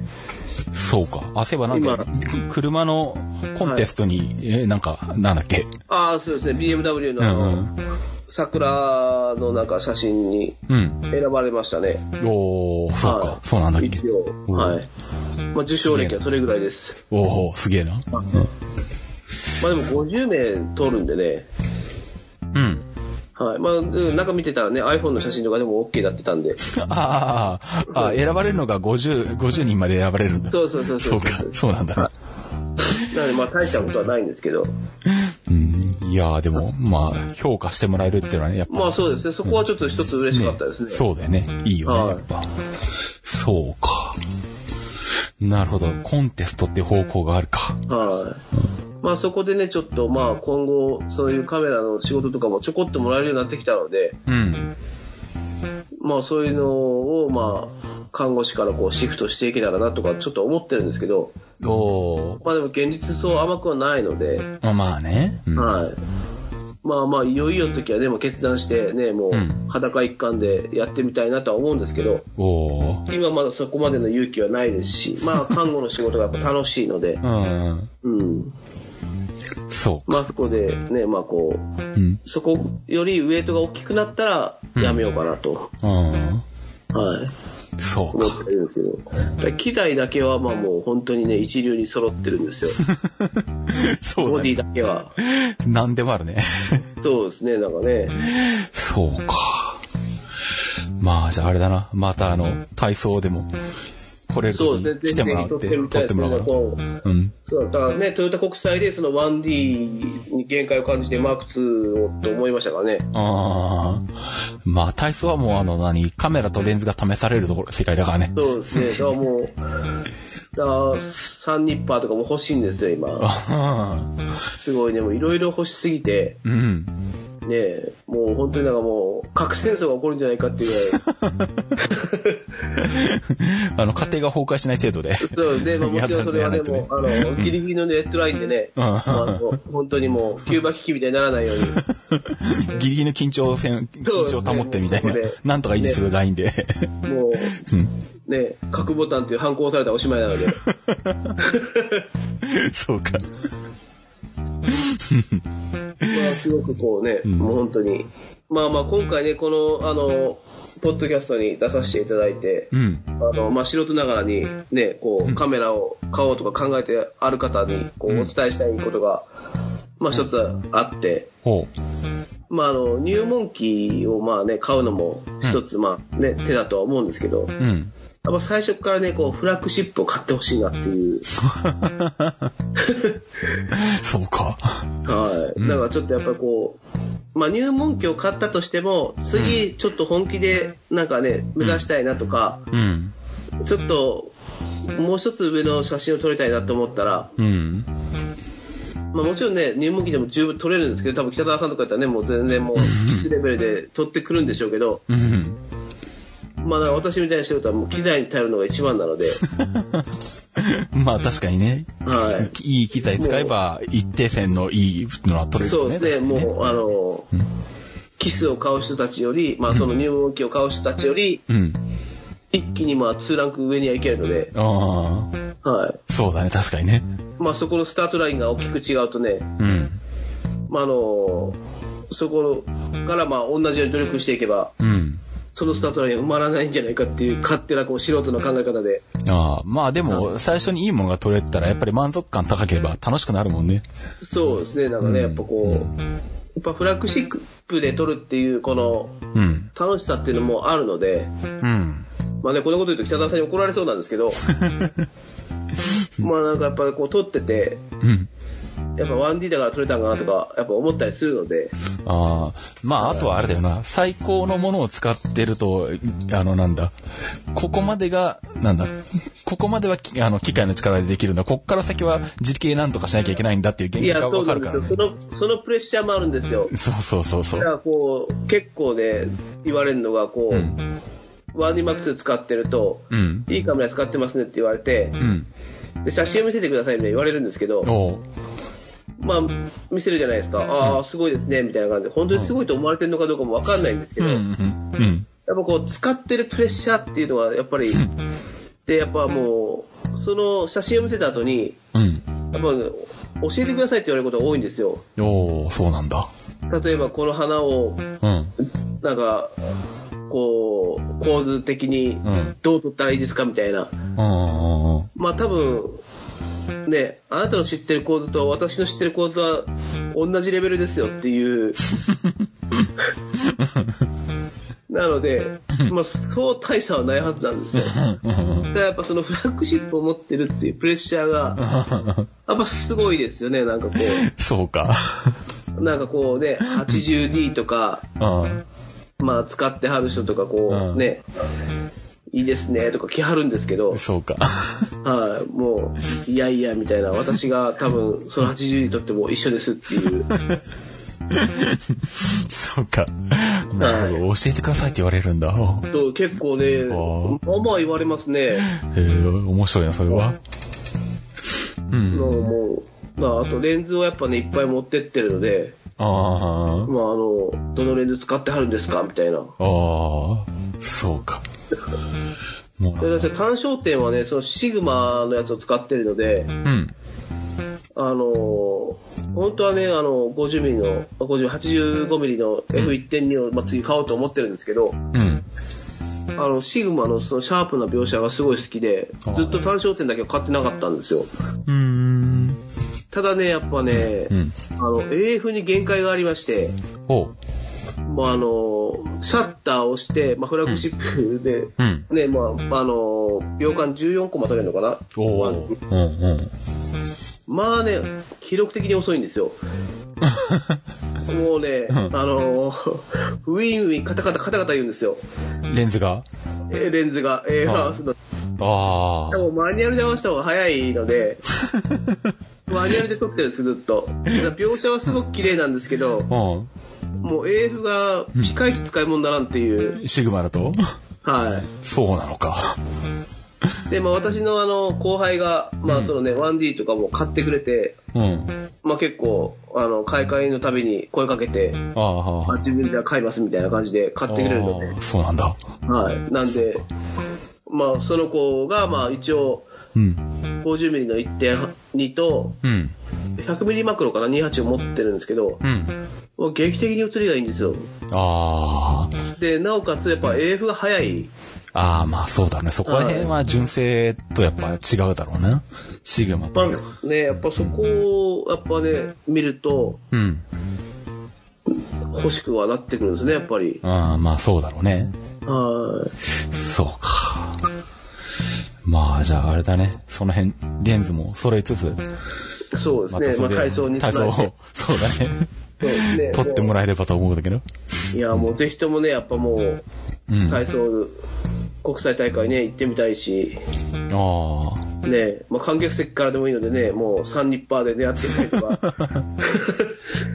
そうか。あ、そういえばなんか、車のコンテストに、え、なんか、なんだっけ？ああ、そうですね、BMW のうんうん桜のなんか写真にうん。選ばれましたね。おお、そうか。はいそうなんだっけ？一応、はい。まあ受賞歴はそれぐらいです。おお、すげえな。まあでも50名通るんでね、うん。はい。まあ、うん中見てたらね、iPhone の写真とかでも OK だってたんで。ああ、ああ、選ばれるのが50、50人まで選ばれるんだ。そうそうそうそうう。そか、そうなんだな。なので、まあ、大したことはないんですけど。うん。いやーでも、まあ、評価してもらえるっていうのはね、やっぱ。まあ、そうですね。そこはちょっと一つ嬉しかったですね。そうだよね。いいよね、はいやっぱ。そうか。なるほど。コンテストって方向があるか。はい。まあ、そこでね、ちょっと、まあ、今後、そういうカメラの仕事とかもちょこっともらえるようになってきたので、うん。まあ、そういうのを、まあ、看護師からこう、シフトしていけたらなとか、ちょっと思ってるんですけど、おー。まあ、でも現実そう甘くはないので、まあまあね。うん。はい。まあまあ、いよいよの時はね、もう決断してね、もううん裸一貫でやってみたいなとは思うんですけど、おー。今まだそこまでの勇気はないですし、まあ、看護の仕事がやっぱ楽しいので、うん。うん。そうか。まあそこでね、まあこう、うん。そこよりウエイトが大きくなったらやめようかなと、うん。はい、そうか。思ってるんですけど、機材だけはまあもう本当にね、一流に揃ってるんですよ。そうだね。ボディだけは。なんでもあるね。そうですね、なんかね。そうか。まあ、じゃああれだな。またあの、体操でも、来れるに来てもらって、撮って。もらおうかな。こううん。そうだからね、トヨタ国際でその 1D に限界を感じてマーク2をと思いましたからね。ああ。まあ、体操はもうあの、何、カメラとレンズが試されるところ、世界だからね。そうですね、だからもう、だサンニッパーとかも欲しいんですよ、今。あすごいね、もういろいろ欲しすぎて、ーうん。ねえ、もう本当になんかもう、核戦争が起こるんじゃないかっていうぐらい。あの、家庭が崩壊しない程度で。そうで、まあ、もちろんそれはね、もう、あの、ギリギリのネットラインでね、うんあの本当にもう、キューバ危機みたいにならないように、ギリギリの緊張線、緊張を保ってみたいなね。なんとか維持するラインで。もう、ね、核ボタンっていう反抗されたらおしまいなので、そうか。まあ、すごくこうね、もう本当に、まあまあ、今回ね、この、あの、ポッドキャストに出させていただいて、うん。あの、まあ、素人ながらにね、こう、カメラを買おうとか考えてある方に、こう、お伝えしたいことが、まあ、一つあって、ほまあ、あの、入門機をまあね、買うのも一つ、まあね、手だとは思うんですけど、う。うん。やっぱ最初からね、こう、フラッグシップを買ってほしいなっていう、そうか。はい。だからちょっとやっぱりこう、まあ入門機を買ったとしても、次ちょっと本気でなんかね、目指したいなとか、うん。ちょっと、もう一つ上の写真を撮りたいなと思ったら、うん。まあもちろんね、入門機でも十分撮れるんですけど、多分北澤さんとかやったらね、もう全然もう、必須レベルで撮ってくるんでしょうけど、うん。まあだから私みたいな人はもう機材に頼るのが一番なので、まあ確かにね。はい。いい機材使えば一定線のいいのは取れるよね。そうですね、確かにもう、あの、キスを買う人たちより、まあその入門機を買う人たちより、うん。一気にまあ2ランク上にはいけるので、あはい。あ。そうだね、確かにね。まあそこのスタートラインが大きく違うとね、うん。まああの、そこからまあ同じように努力していけば、うん。そのスタートラインは埋まらないんじゃないかっていう勝手なこう素人の考え方で、ああ。まあでも、最初にいいものが取れたら、やっぱり満足感高ければ楽しくなるもんね。そうですね、なんかね、やっぱこう、やっぱフラッグシップで撮るっていうこのうん。楽しさっていうのもあるので、うん。まあね、こんなこと言うと北澤さんに怒られそうなんですけど、まあなんかやっぱりこう撮ってて、うん。やっぱ 1D だから取れたんかなとか、やっぱ思ったりするので、ああ。まあ、あとはあれだよな。最高のものを使ってると、あの、なんだ。ここまでが、なんだ。ここまではき、あの、機械の力でできるんだ。こっから先は実刑なんとかしなきゃいけないんだっていう原いや、因がそうなわかるから、んですよ。ね。その、そのプレッシャーもあるんですよ。そうそうそうそう。だからこう、結構ね、言われるのが、こう、うん。1D Max 使ってると、うん。いいカメラ使ってますねって言われて、うん。で写真を見せてくださいみた言われるんですけど。まあ、見せるじゃないですか。ああ、すごいですね、みたいな感じで、本当にすごいと思われてるのかどうかもわかんないんですけど、やっ。ぱこう、使ってるプレッシャーっていうのは、やっぱり、で、やっぱもう、その写真を見せた後に、うん。やっぱ、教えてくださいって言われることが多いんですよ。おー、そうなんだ。例えば、この花を、うん。なんか、こう、構図的にんどう撮ったらいいですかみたいな。まあ多分、ね、あなたの知ってる構図と私の知ってる構図は同じレベルですよっていう。なので、まあそう大差はないはずなんですよ。ただやっぱそのフラッグシップを持ってるっていうプレッシャーが、やっぱすごいですよね。なんかこそうか。う、なんかこうね、80D とか、うん。まあ使ってはる人とかこうんうね、いいですねとか来はるんですけど、そうか。はい、もう、いやいや、みたいな、私が多分、その80にとっても一緒ですっていう。そうか。なるほど。教えてくださいって言われるんだ。おうと結構ね、あまあまあ言われますね。へえ、面白いな、それは。うん。もう、もうまあ、あとレンズをやっぱね、いっぱい持ってってるので、あまあ、あの、どのレンズ使ってはるんですかみたいな。あ。ああ。そうか。で私単焦点はね、そのシグマのやつを使ってるので、うん。あの、本当はね、あの、50ミリの、50、85ミリの F1.2 を、まあ、次買おうと思ってるんですけど、うん。あの、シグマのそのシャープな描写がすごい好きで、ずっと単焦点だけを買ってなかったんですよ。ただね、やっぱね、うん。あの、AF に限界がありまして、おう。もうあの、シャッターを押して、まあ、フラッグシップで、うん。ね、まあ、あの、秒間14コマ撮れるのかな？おう。うんうん。まあね、記録的に遅いんですよ。もうね、あの、ウィンウィン、カタカタカタカタ言うんですよ。レンズが？えーレンズが。えーああまああでもマニュアルで合わせた方が早いので、マニュアルで撮ってるんですずっと。描写はすごく綺麗なんですけど、あ。うもう AF がピカイチ使い物だなんっていう。ん。シグマだと？はそうなのか。い。で、まあ私のあの、後輩が、まあそのね、1D とかも買ってくれて、うん。まあ結構、あの、買い替えのたびに声かけて、ああ、はあ自分じゃあ買いますみたいな感じで買ってくれるのであ。あそうなんだ。はい。なんで、まあその子が、まあ一応、うん。50mm の1.2と、うん。100mm マクロかな28を持ってるんですけど、うん。もう劇的に映りがいいんですよ。あで、なおかつやっぱ AF が速い。あ。ああ、まあそうだね。そこら辺は純正とやっぱ違うだろうな。シグマと。まあね、やっぱそこを、やっぱね、見ると、うん。欲しくはなってくるんですね、やっぱり。ああ、まあそうだろうね。はそうか。まあじゃああれだね。その辺、レンズも揃いつつ、い。そうまですね。まあ体操に体操。そうだね。そうですね。撮ってもらえればと思うんだけど。いや、もうぜひともね、やっぱもう、体操、国際大会ね、行ってみたいし、あ。ね、まあ観客席からでもいいのでね、もう3ニッパーでね、やってみたりとか。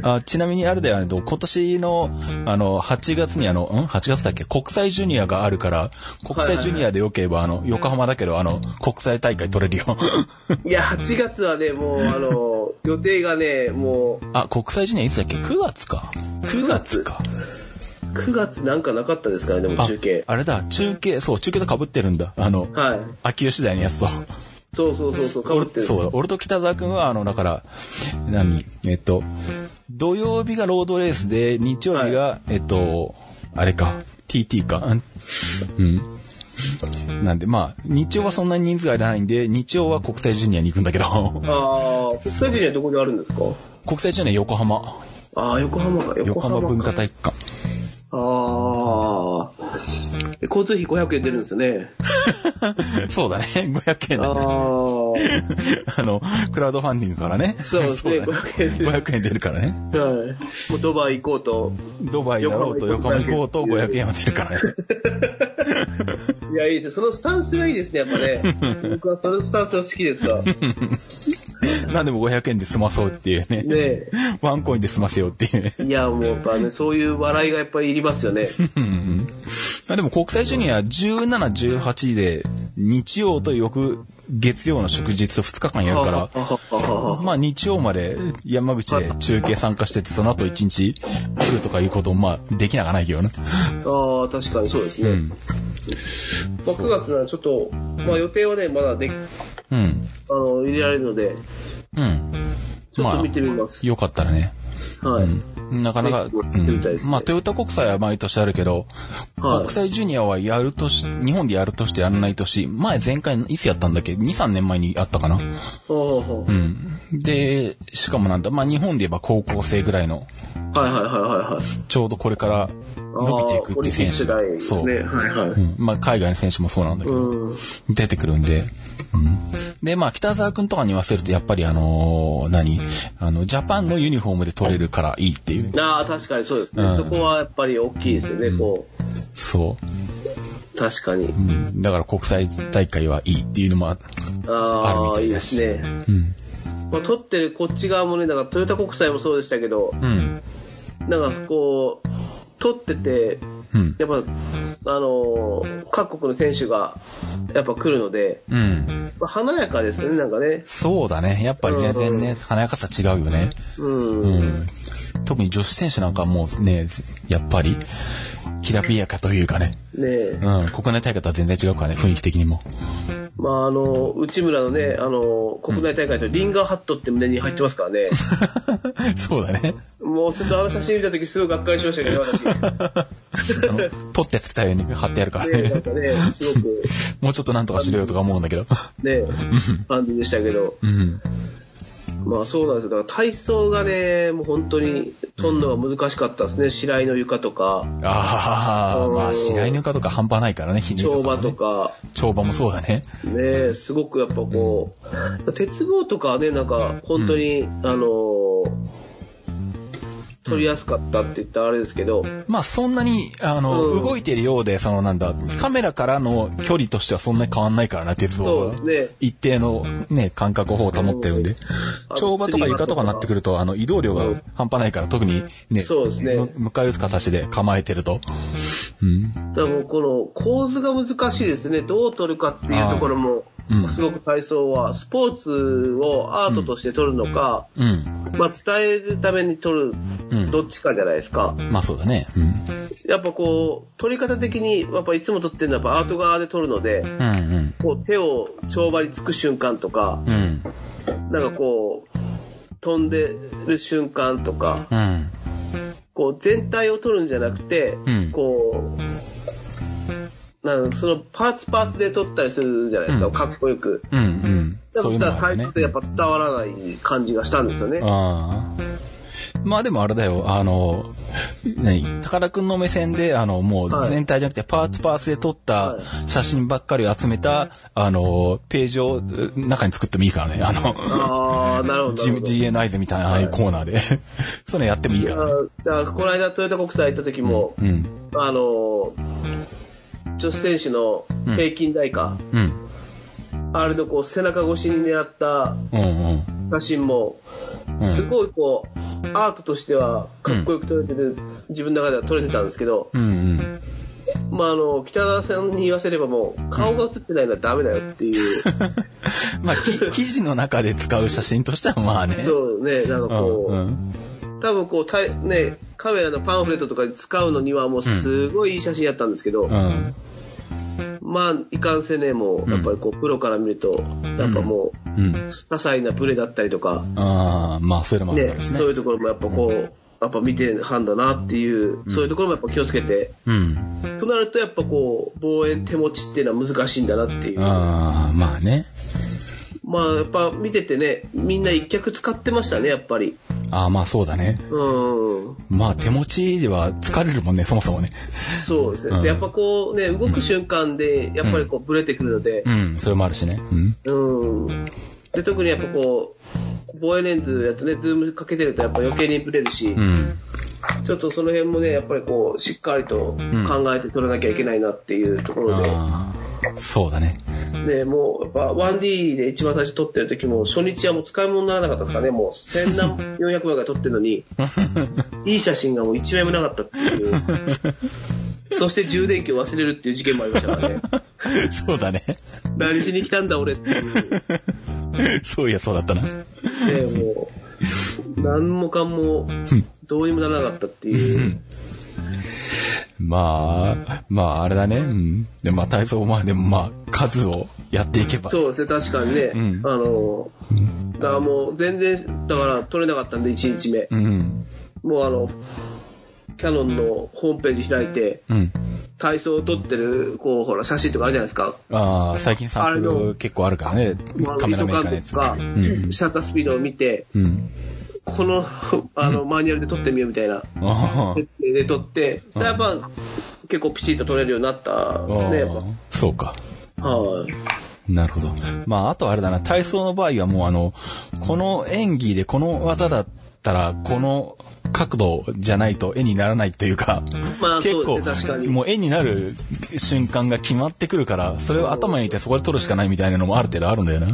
あちなみにあれだよね、今年の、あの、8月にあの、ん ?8 月だっけ？国際ジュニアがあるから、国際ジュニアでよければ、あの、横浜だけど、あの、国際大会取れるよ。いや、8月はね、もう、あの、予定がね、もう、あ、国際ジュニアいつだっけ ?9 月か。9月か。9月なんかなかったですからね、でもあ中継。あれだ、中継、そう、中継と被ってるんだ。あの、はい。秋吉台のやつと。そうそうそうそう、かぶってるそう、俺と北沢くんは、あの、だから、何？えっと、土曜日がロードレースで、日曜日が、えっと、あれか、TT か。うん。なんで、まあ、日曜はそんなに人数がいらないんで、日曜は国際ジュニアに行くんだけど、ああ、国際人はどこにあるんですか？国際ジュニア横浜、ああ、横浜か、横浜文化体育館。ああ。交通費500円出るんですよね。そうだね、500円あだね。あ。あの、クラウドファンディングからね。そうですね、だ500円で。500円出るからね。はい。もうドバイ行こうと。ドバイだろうと横浜行こうと500円は出るからね。いや、いいですね。そのスタンスがいいですね、やっぱね。僕はそのスタンスが好きですわ。ね なんでも500円で済まそうっていうね。え。ワンコインで済ませようっていうね。いや、もうやっぱね、そういう笑いがやっぱりいりますよね。あでも国際ジュニア17、18で日曜と翌月曜の祝日と2日間やるから、まあ日曜まで山口で中継参加してて、その後1日来るとかいうこともまあできなかないけどね。ああ、確かにそうですね。うん。まあ、9月はちょっと、まあ予定はね、まだで、うん。あの、入れられるので、うん。ちょっと見てみます。よかったらね。はい。なかなか、うんまあトヨタ国際は毎年あるけど、はい国際ジュニアはやるとし、日本でやるとしてやらない年、前前回いつやったんだっけ ?2、3年前にあったかな？ほうん。で、しかもなんだ、まあ日本で言えば高校生ぐらいの、うはいはいはいはいはい。ちょうどこれから伸びていくっていう選手があーオリンピック世代そう。ね。はいはい。うん。まあ海外の選手もそうなんだけど、うん。出てくるんで、うん。で、まあ北沢くんとかに言わせると、やっぱりあのー何？あの、ジャパンのユニフォームで取れるからいいっていう。ああ、確かにそうですね。うんそこはやっぱり大きいですよね、こそう。う。確かに。うん。だから国際大会はいいっていうのもあああるみあ、いいでたいだしすね。うん。まあ、取ってるこっち側もね、だからトヨタ国際もそうでしたけど、うん。なんかこう、取ってて、うん。やっぱ、あのー各国の選手が、やっぱ来るので、うん。まあ華やかですよね、なんかね。そうだね。やっぱり全然ね、華やかさ違うよね。うん。うん。特に女子選手なんかもうね、やっぱり、きらびやかというかね。ねえ。うん。国内大会とは全然違うからね、雰囲気的にも。まあ、あの、内村のね、あの、国内大会とリンガーハットって胸に入ってますからね。そうだね。もうちょっとあの写真見たときすごいがっかりしましたけど、私。取ったやつ来たように貼ってあるからね、なんね。かね、すごく、もうちょっとなんとかしろよとか思うんだけど。ね、感じでしたけど。うん。まあそうなんですよ。だから体操がね、もう本当に飛んのが難しかったですね。白井の床とか、ああ、まあ、白井の床とか半端ないからね、ひねり跳馬とか、跳馬もそうだね。ね、すごくやっぱこう、鉄棒とかはね、なんか本当に、あのー取りやすかったって言ったらあれですけど、まあ、そんなに、あの、うん動いてるようで、そのなんだ、カメラからの距離としてはそんなに変わんないからな、鉄そ道は。ね。一定のね、間隔を保ってるんで。あ跳馬とか床とかになってくると、あの、移動量が半端ないから、特にね、そうですねむ迎え撃つ形で構えてると。うん。だからもうこの構図が難しいですね。どう取るかっていうところもうん、すごく体操は、スポーツをアートとして取るのか、うん。まあ伝えるために取る、うんどっちかじゃないですか。まあそうだね。うん。やっぱこう、取り方的に、やっぱいつも取ってるのはやっぱアート側で取るので、うんうん。こう手を跳馬につく瞬間とか、うん。なんかこう、飛んでる瞬間とか、うん。こう全体を取るんじゃなくて、うんこう、なんかそのパーツパーツで撮ったりするじゃないですか、うんかっこよく。うんうん。でもさ、そういうのがあるね体操ってやっぱ伝わらない感じがしたんですよね。ああ。まあでもあれだよ、あの、何？高田くんの目線で、あの、もう全体じゃなくて、パーツパーツで撮った写真ばっかりを集めた、あの、ページを中に作ってもいいからね。あの、ああ、なるほど。なる G- ほど GNIs みたいなああいうコーナーで。そういうのやってもいいからね。だから、この間トヨタ国際行った時も、うん。あの、女子選手の平均台か、うん。あれのこう背中越しに狙った。写真も、すごいこう、アートとしてはかっこよく撮れてる、自分の中では撮れてたんですけど、うんうん。まああの、北川さんに言わせればもう、顔が写ってないのはダメだよっていう、まあ、き記事の中で使う写真としてはまあね。そうね、なんかこう、うんうん。多分こう、たね、カメラのパンフレットとかに使うのにはもうすごいいい写真やったんですけど、うん。まあ、いかんせね、もう、やっぱりこう、プロから見ると、やっぱもう、うん。些細なブレだったりとか、ああ、まあ、そういうのもあるだね、ね。そういうところもやっぱこう、やっぱ見てはんだなっていう、そういうところもやっぱ気をつけて、うん。となるとやっぱこう、望遠手持ちっていうのは難しいんだなっていう。ああ、まあね。まあやっぱ見ててね、みんな一脚使ってましたね、やっぱり。ああ、まあそうだね。うん。まあ手持ちでは疲れるもんね、そもそもね。そうですね。うんでやっぱこうね、動く瞬間で、やっぱりこうブレてくるのでう、ん、それもあるしね。うん。うん。で、特にやっぱこう、望遠レンズやってね、ズームかけてるとやっぱ余計にブレるし、うん。ちょっとその辺もね、やっぱりこう、しっかりと考えて撮らなきゃいけないなっていうところで、ああ、そうだね。ね、もう、やっぱ 1D で一番最初撮ってる時も、初日はもう使い物にならなかったですからね、もう千何400枚ぐらい撮ってるのに、いい写真がもう一枚もなかったっていう。そして充電器を忘れるっていう事件もありましたからね。そうだね。何しに来たんだ俺っていう。そういや、そうだったな。ね、もう、何もかも、どうにもならなかったっていう。まあ、まあ、あれだね。うん。で、まあ、体操まあ、でもまあ、数をやっていけば。そうですね、確かにね。んあの、だからもう全然、だから撮れなかったんで、1日目。うん。もうあの、キャノンのホームページ開いて、うん。体操を撮ってる、こう、ほら、写真とかあるじゃないですか。ああ、最近サンプル結構あるからね。カメラメーカーのやつ。とか、うん。シャッタースピードを見て、うん。この、あの、マニュアルで撮ってみようみたいな。あで撮って、やっぱ、結構ピシッと撮れるようになったんですね、やっあ。そうか。ぱ。はい。なるほど。まあ、あとあれだな、体操の場合はもうあの、この演技でこの技だったら、この角度じゃないと絵にならないというか、まあ結構、もう絵になる瞬間が決まってくるから、それを頭に入れてそこで撮るしかないみたいなのもある程度あるんだよな。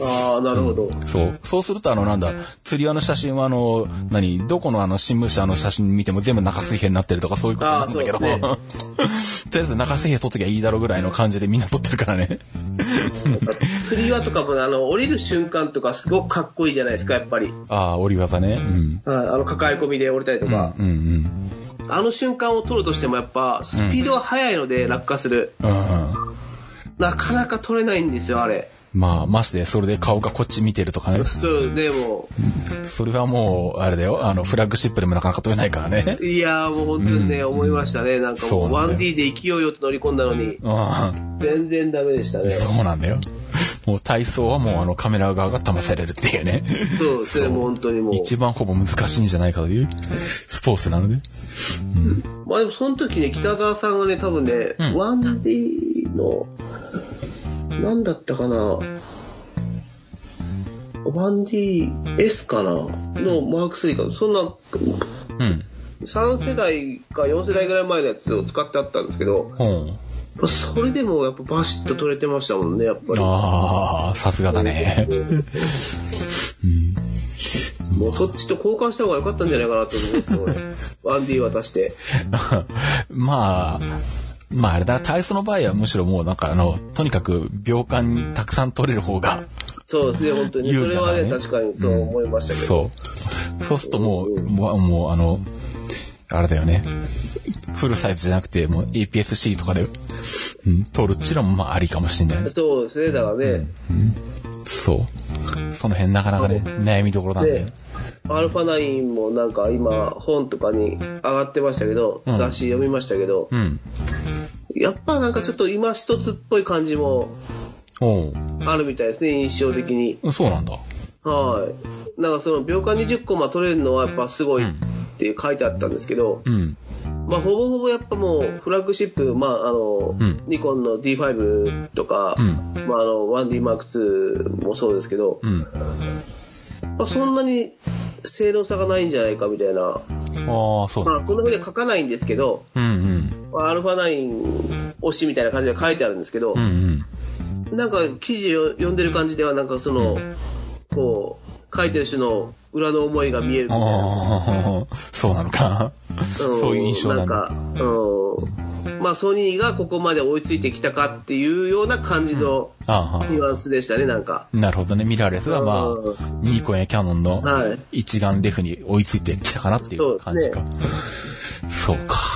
ああ、なるほど。そう。そうするとあのなんだ、釣り輪の写真はあの、何、どこのあの新聞社の写真見ても全部中水平になってるとかそういうことなんだけど、あー とりあえず中水平撮っときゃいいだろうぐらいの感じでみんな撮ってるからね。釣り輪とかも、あの、降りる瞬間とかすごくかっこいいじゃないですか、やっぱり。ああ、折り技ね。うん。はい、あの、抱え込みで降りたりとか。うんうん。あの瞬間を撮るとしてもやっぱ、スピードが速いので落下する。うん。なかなか撮れないんですよ、あれ。まあ、まして、それで顔がこっち見てるとかね。そう、でも、それはもう、あれだよ。あの、フラッグシップでもなかなか撮れないからね。いやーもう本当にね、思いましたね。なんかもうそうなんだよ 1D で勢いよく乗り込んだのに、う全然ダメでしたね。そうなんだよ。もう体操はもうあのカメラ側が騙されるっていうね。うですね、もう本当にもう。一番ほぼ難しいんじゃないかというスポーツなので。まあでもその時ね、北沢さんがね、多分ね、1D の、なんだったかな 1DS かなのマーク3か、そんな、うん。3世代か4世代ぐらい前のやつを使ってあったんですけど、ほう。それでもやっぱバシッと撮れてましたもんね、やっぱり。ああ、さすがだね。もうそっちと交換した方が良かったんじゃないかなと思って、俺 1D 渡して。まあ、まああれだ、体操の場合はむしろもうなんかあの、とにかく秒間にたくさん撮れる方が、そうですね、本当に。有それはね、確かにそう思いましたけど。そう。そうするともう、もう、もうあの、あれだよね。フルサイズじゃなくて、もう APS-C とかで、うん、撮るっていうのもまあありかもしれない。そうですね、だからね、そう。その辺なかなかね、悩みどころなんだよで。、アルファ9もなんか今本とかに上がってましたけど、うん雑誌読みましたけど、うん。やっぱなんかちょっと今一つっぽい感じもあるみたいですね、印象的に。そうなんだ。はい。なんかその秒間20コマ取れるのはやっぱすごいって書いてあったんですけど、うん。まあほぼほぼやっぱもうフラッグシップ、まああの、うんニコンの D5 とか、うんまああの 1D M2 もそうですけど、うん。まあそんなに性能差がないんじゃないかみたいな、ああ、そうだ。まあこんなふうには書かないんですけど、うんうん。まあアルファ9推しみたいな感じで書いてあるんですけどうん、うん。なんか記事を読んでる感じではなんかその、こう、書いてる人の裏の思いが見えるみたいな。そうなのか。んそういう印象なんだ。なんか、うん。まあソニーがここまで追いついてきたかっていうような感じのニュアンスでしたね、なんか。なるほどね。ミラーレスがまあう、ニコンやキャノンのはい一眼レフに追いついてきたかなっていう感じか。そうか。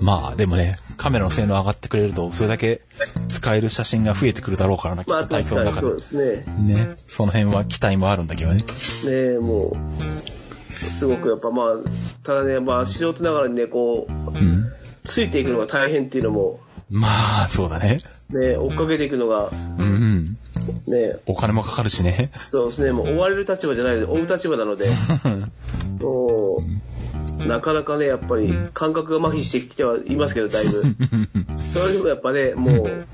まあ、でもね、カメラの性能上がってくれると、それだけ使える写真が増えてくるだろうからな、きっまあと体確かにそう操の中で。ですね。ね。その辺は期待もあるんだけどね。ねえ、もう、すごくやっぱまあ、ただね、まあ素人ながらにね、こう、うん。ついていくのが大変っていうのも、まあ、そうだね。ね、追っかけていくのが、うんうん。ねお金もかかるしね。そうですね、もう追われる立場じゃないので、追う立場なので、もう、なかなかね、やっぱり感覚が麻痺してきてはいますけど、だいぶ。それでもやっぱね、もう、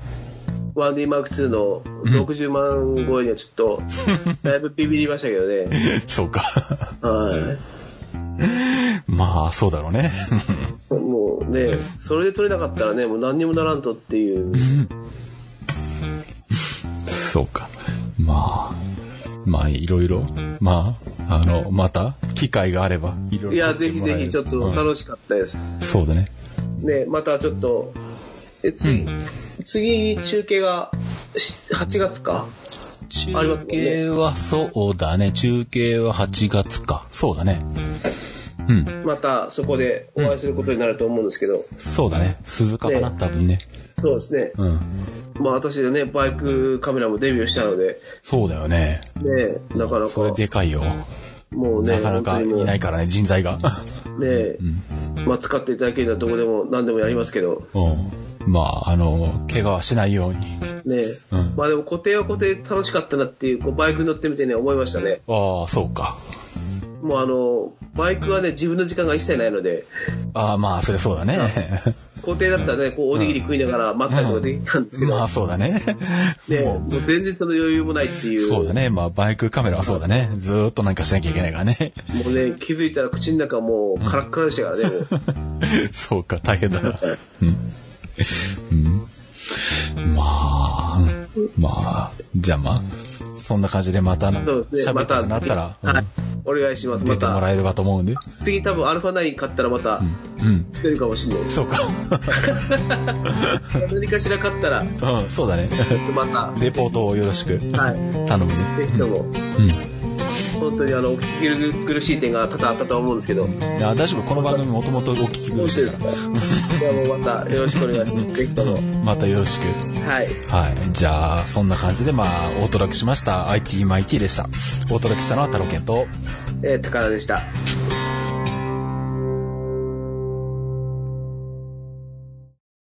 1D マーク2の60万超えにはちょっと、だいぶビビりましたけどね。そうか。はまあ、そうだろうね。い。もうね、それで取れなかったらね、もう何にもならんとっていう。そうか。まあ、まあ、いろいろ。まあ、あの、また、機会があれば、いろいろ。いや、ぜひぜひちょっとうん楽しかったです。そうだね。ね、またちょっと、え、次、次中継がし8月か？中継はそうだね。中継は8月か。そうだね。うん。またそこでお会いすることになると思うんですけど、そうだね。鈴鹿かな、ね多分ね。そうですね。うん。まあ私でね、バイクカメラもデビューしたので、そうだよね。ね、なかなか、それでかいよ。もうね、なかなかいないからね、人材が。ね、まあ使っていただけるのはどこでも何でもやりますけど、うん。まあ、あの、怪我はしないように。ね、うんまあでも固定は固定で楽しかったなっていう、こうバイクに乗ってみてね、思いましたね。ああ、そうか。もうあの、バイクはね、自分の時間が一切ないので、ああ、まあ、それそうだね。固定だったらね、こうおにぎり食いながら待ったりとかできたんですけど、まあ、そうだね。ね、もう全然その余裕もないっていう。そうだね。まあ、バイクカメラはそうだね。ずーっとなんかしなきゃいけないからね。もうね、気づいたら口の中もうカラッカラでしたからね。そうか、大変だな。うん。うん、まあ、うんまあ、じゃあまあ、そんな感じでまた喋りたくなったら、はい、お願いします。また、出てもらえればと思うんで。次多分アルファ9買ったらまたうん。出るかもしれない。そうか。何かしら買ったら、うん、そうだね。また、レポートをよろしくはい。頼むね。ぜひとも、うん。本当にあの、お聞き苦しい点が多々あったと思うんですけど、いや、大丈夫。この番組もともとお聞き苦しいかしてですかじゃあもうまたよろしくお願いします。ぜひとも。ら。またよろしく。はい。はい。じゃあ、そんな感じで、まあ、お届けしました。IT マイティでした。お届けしたのはタロケンと、えー、高田でした。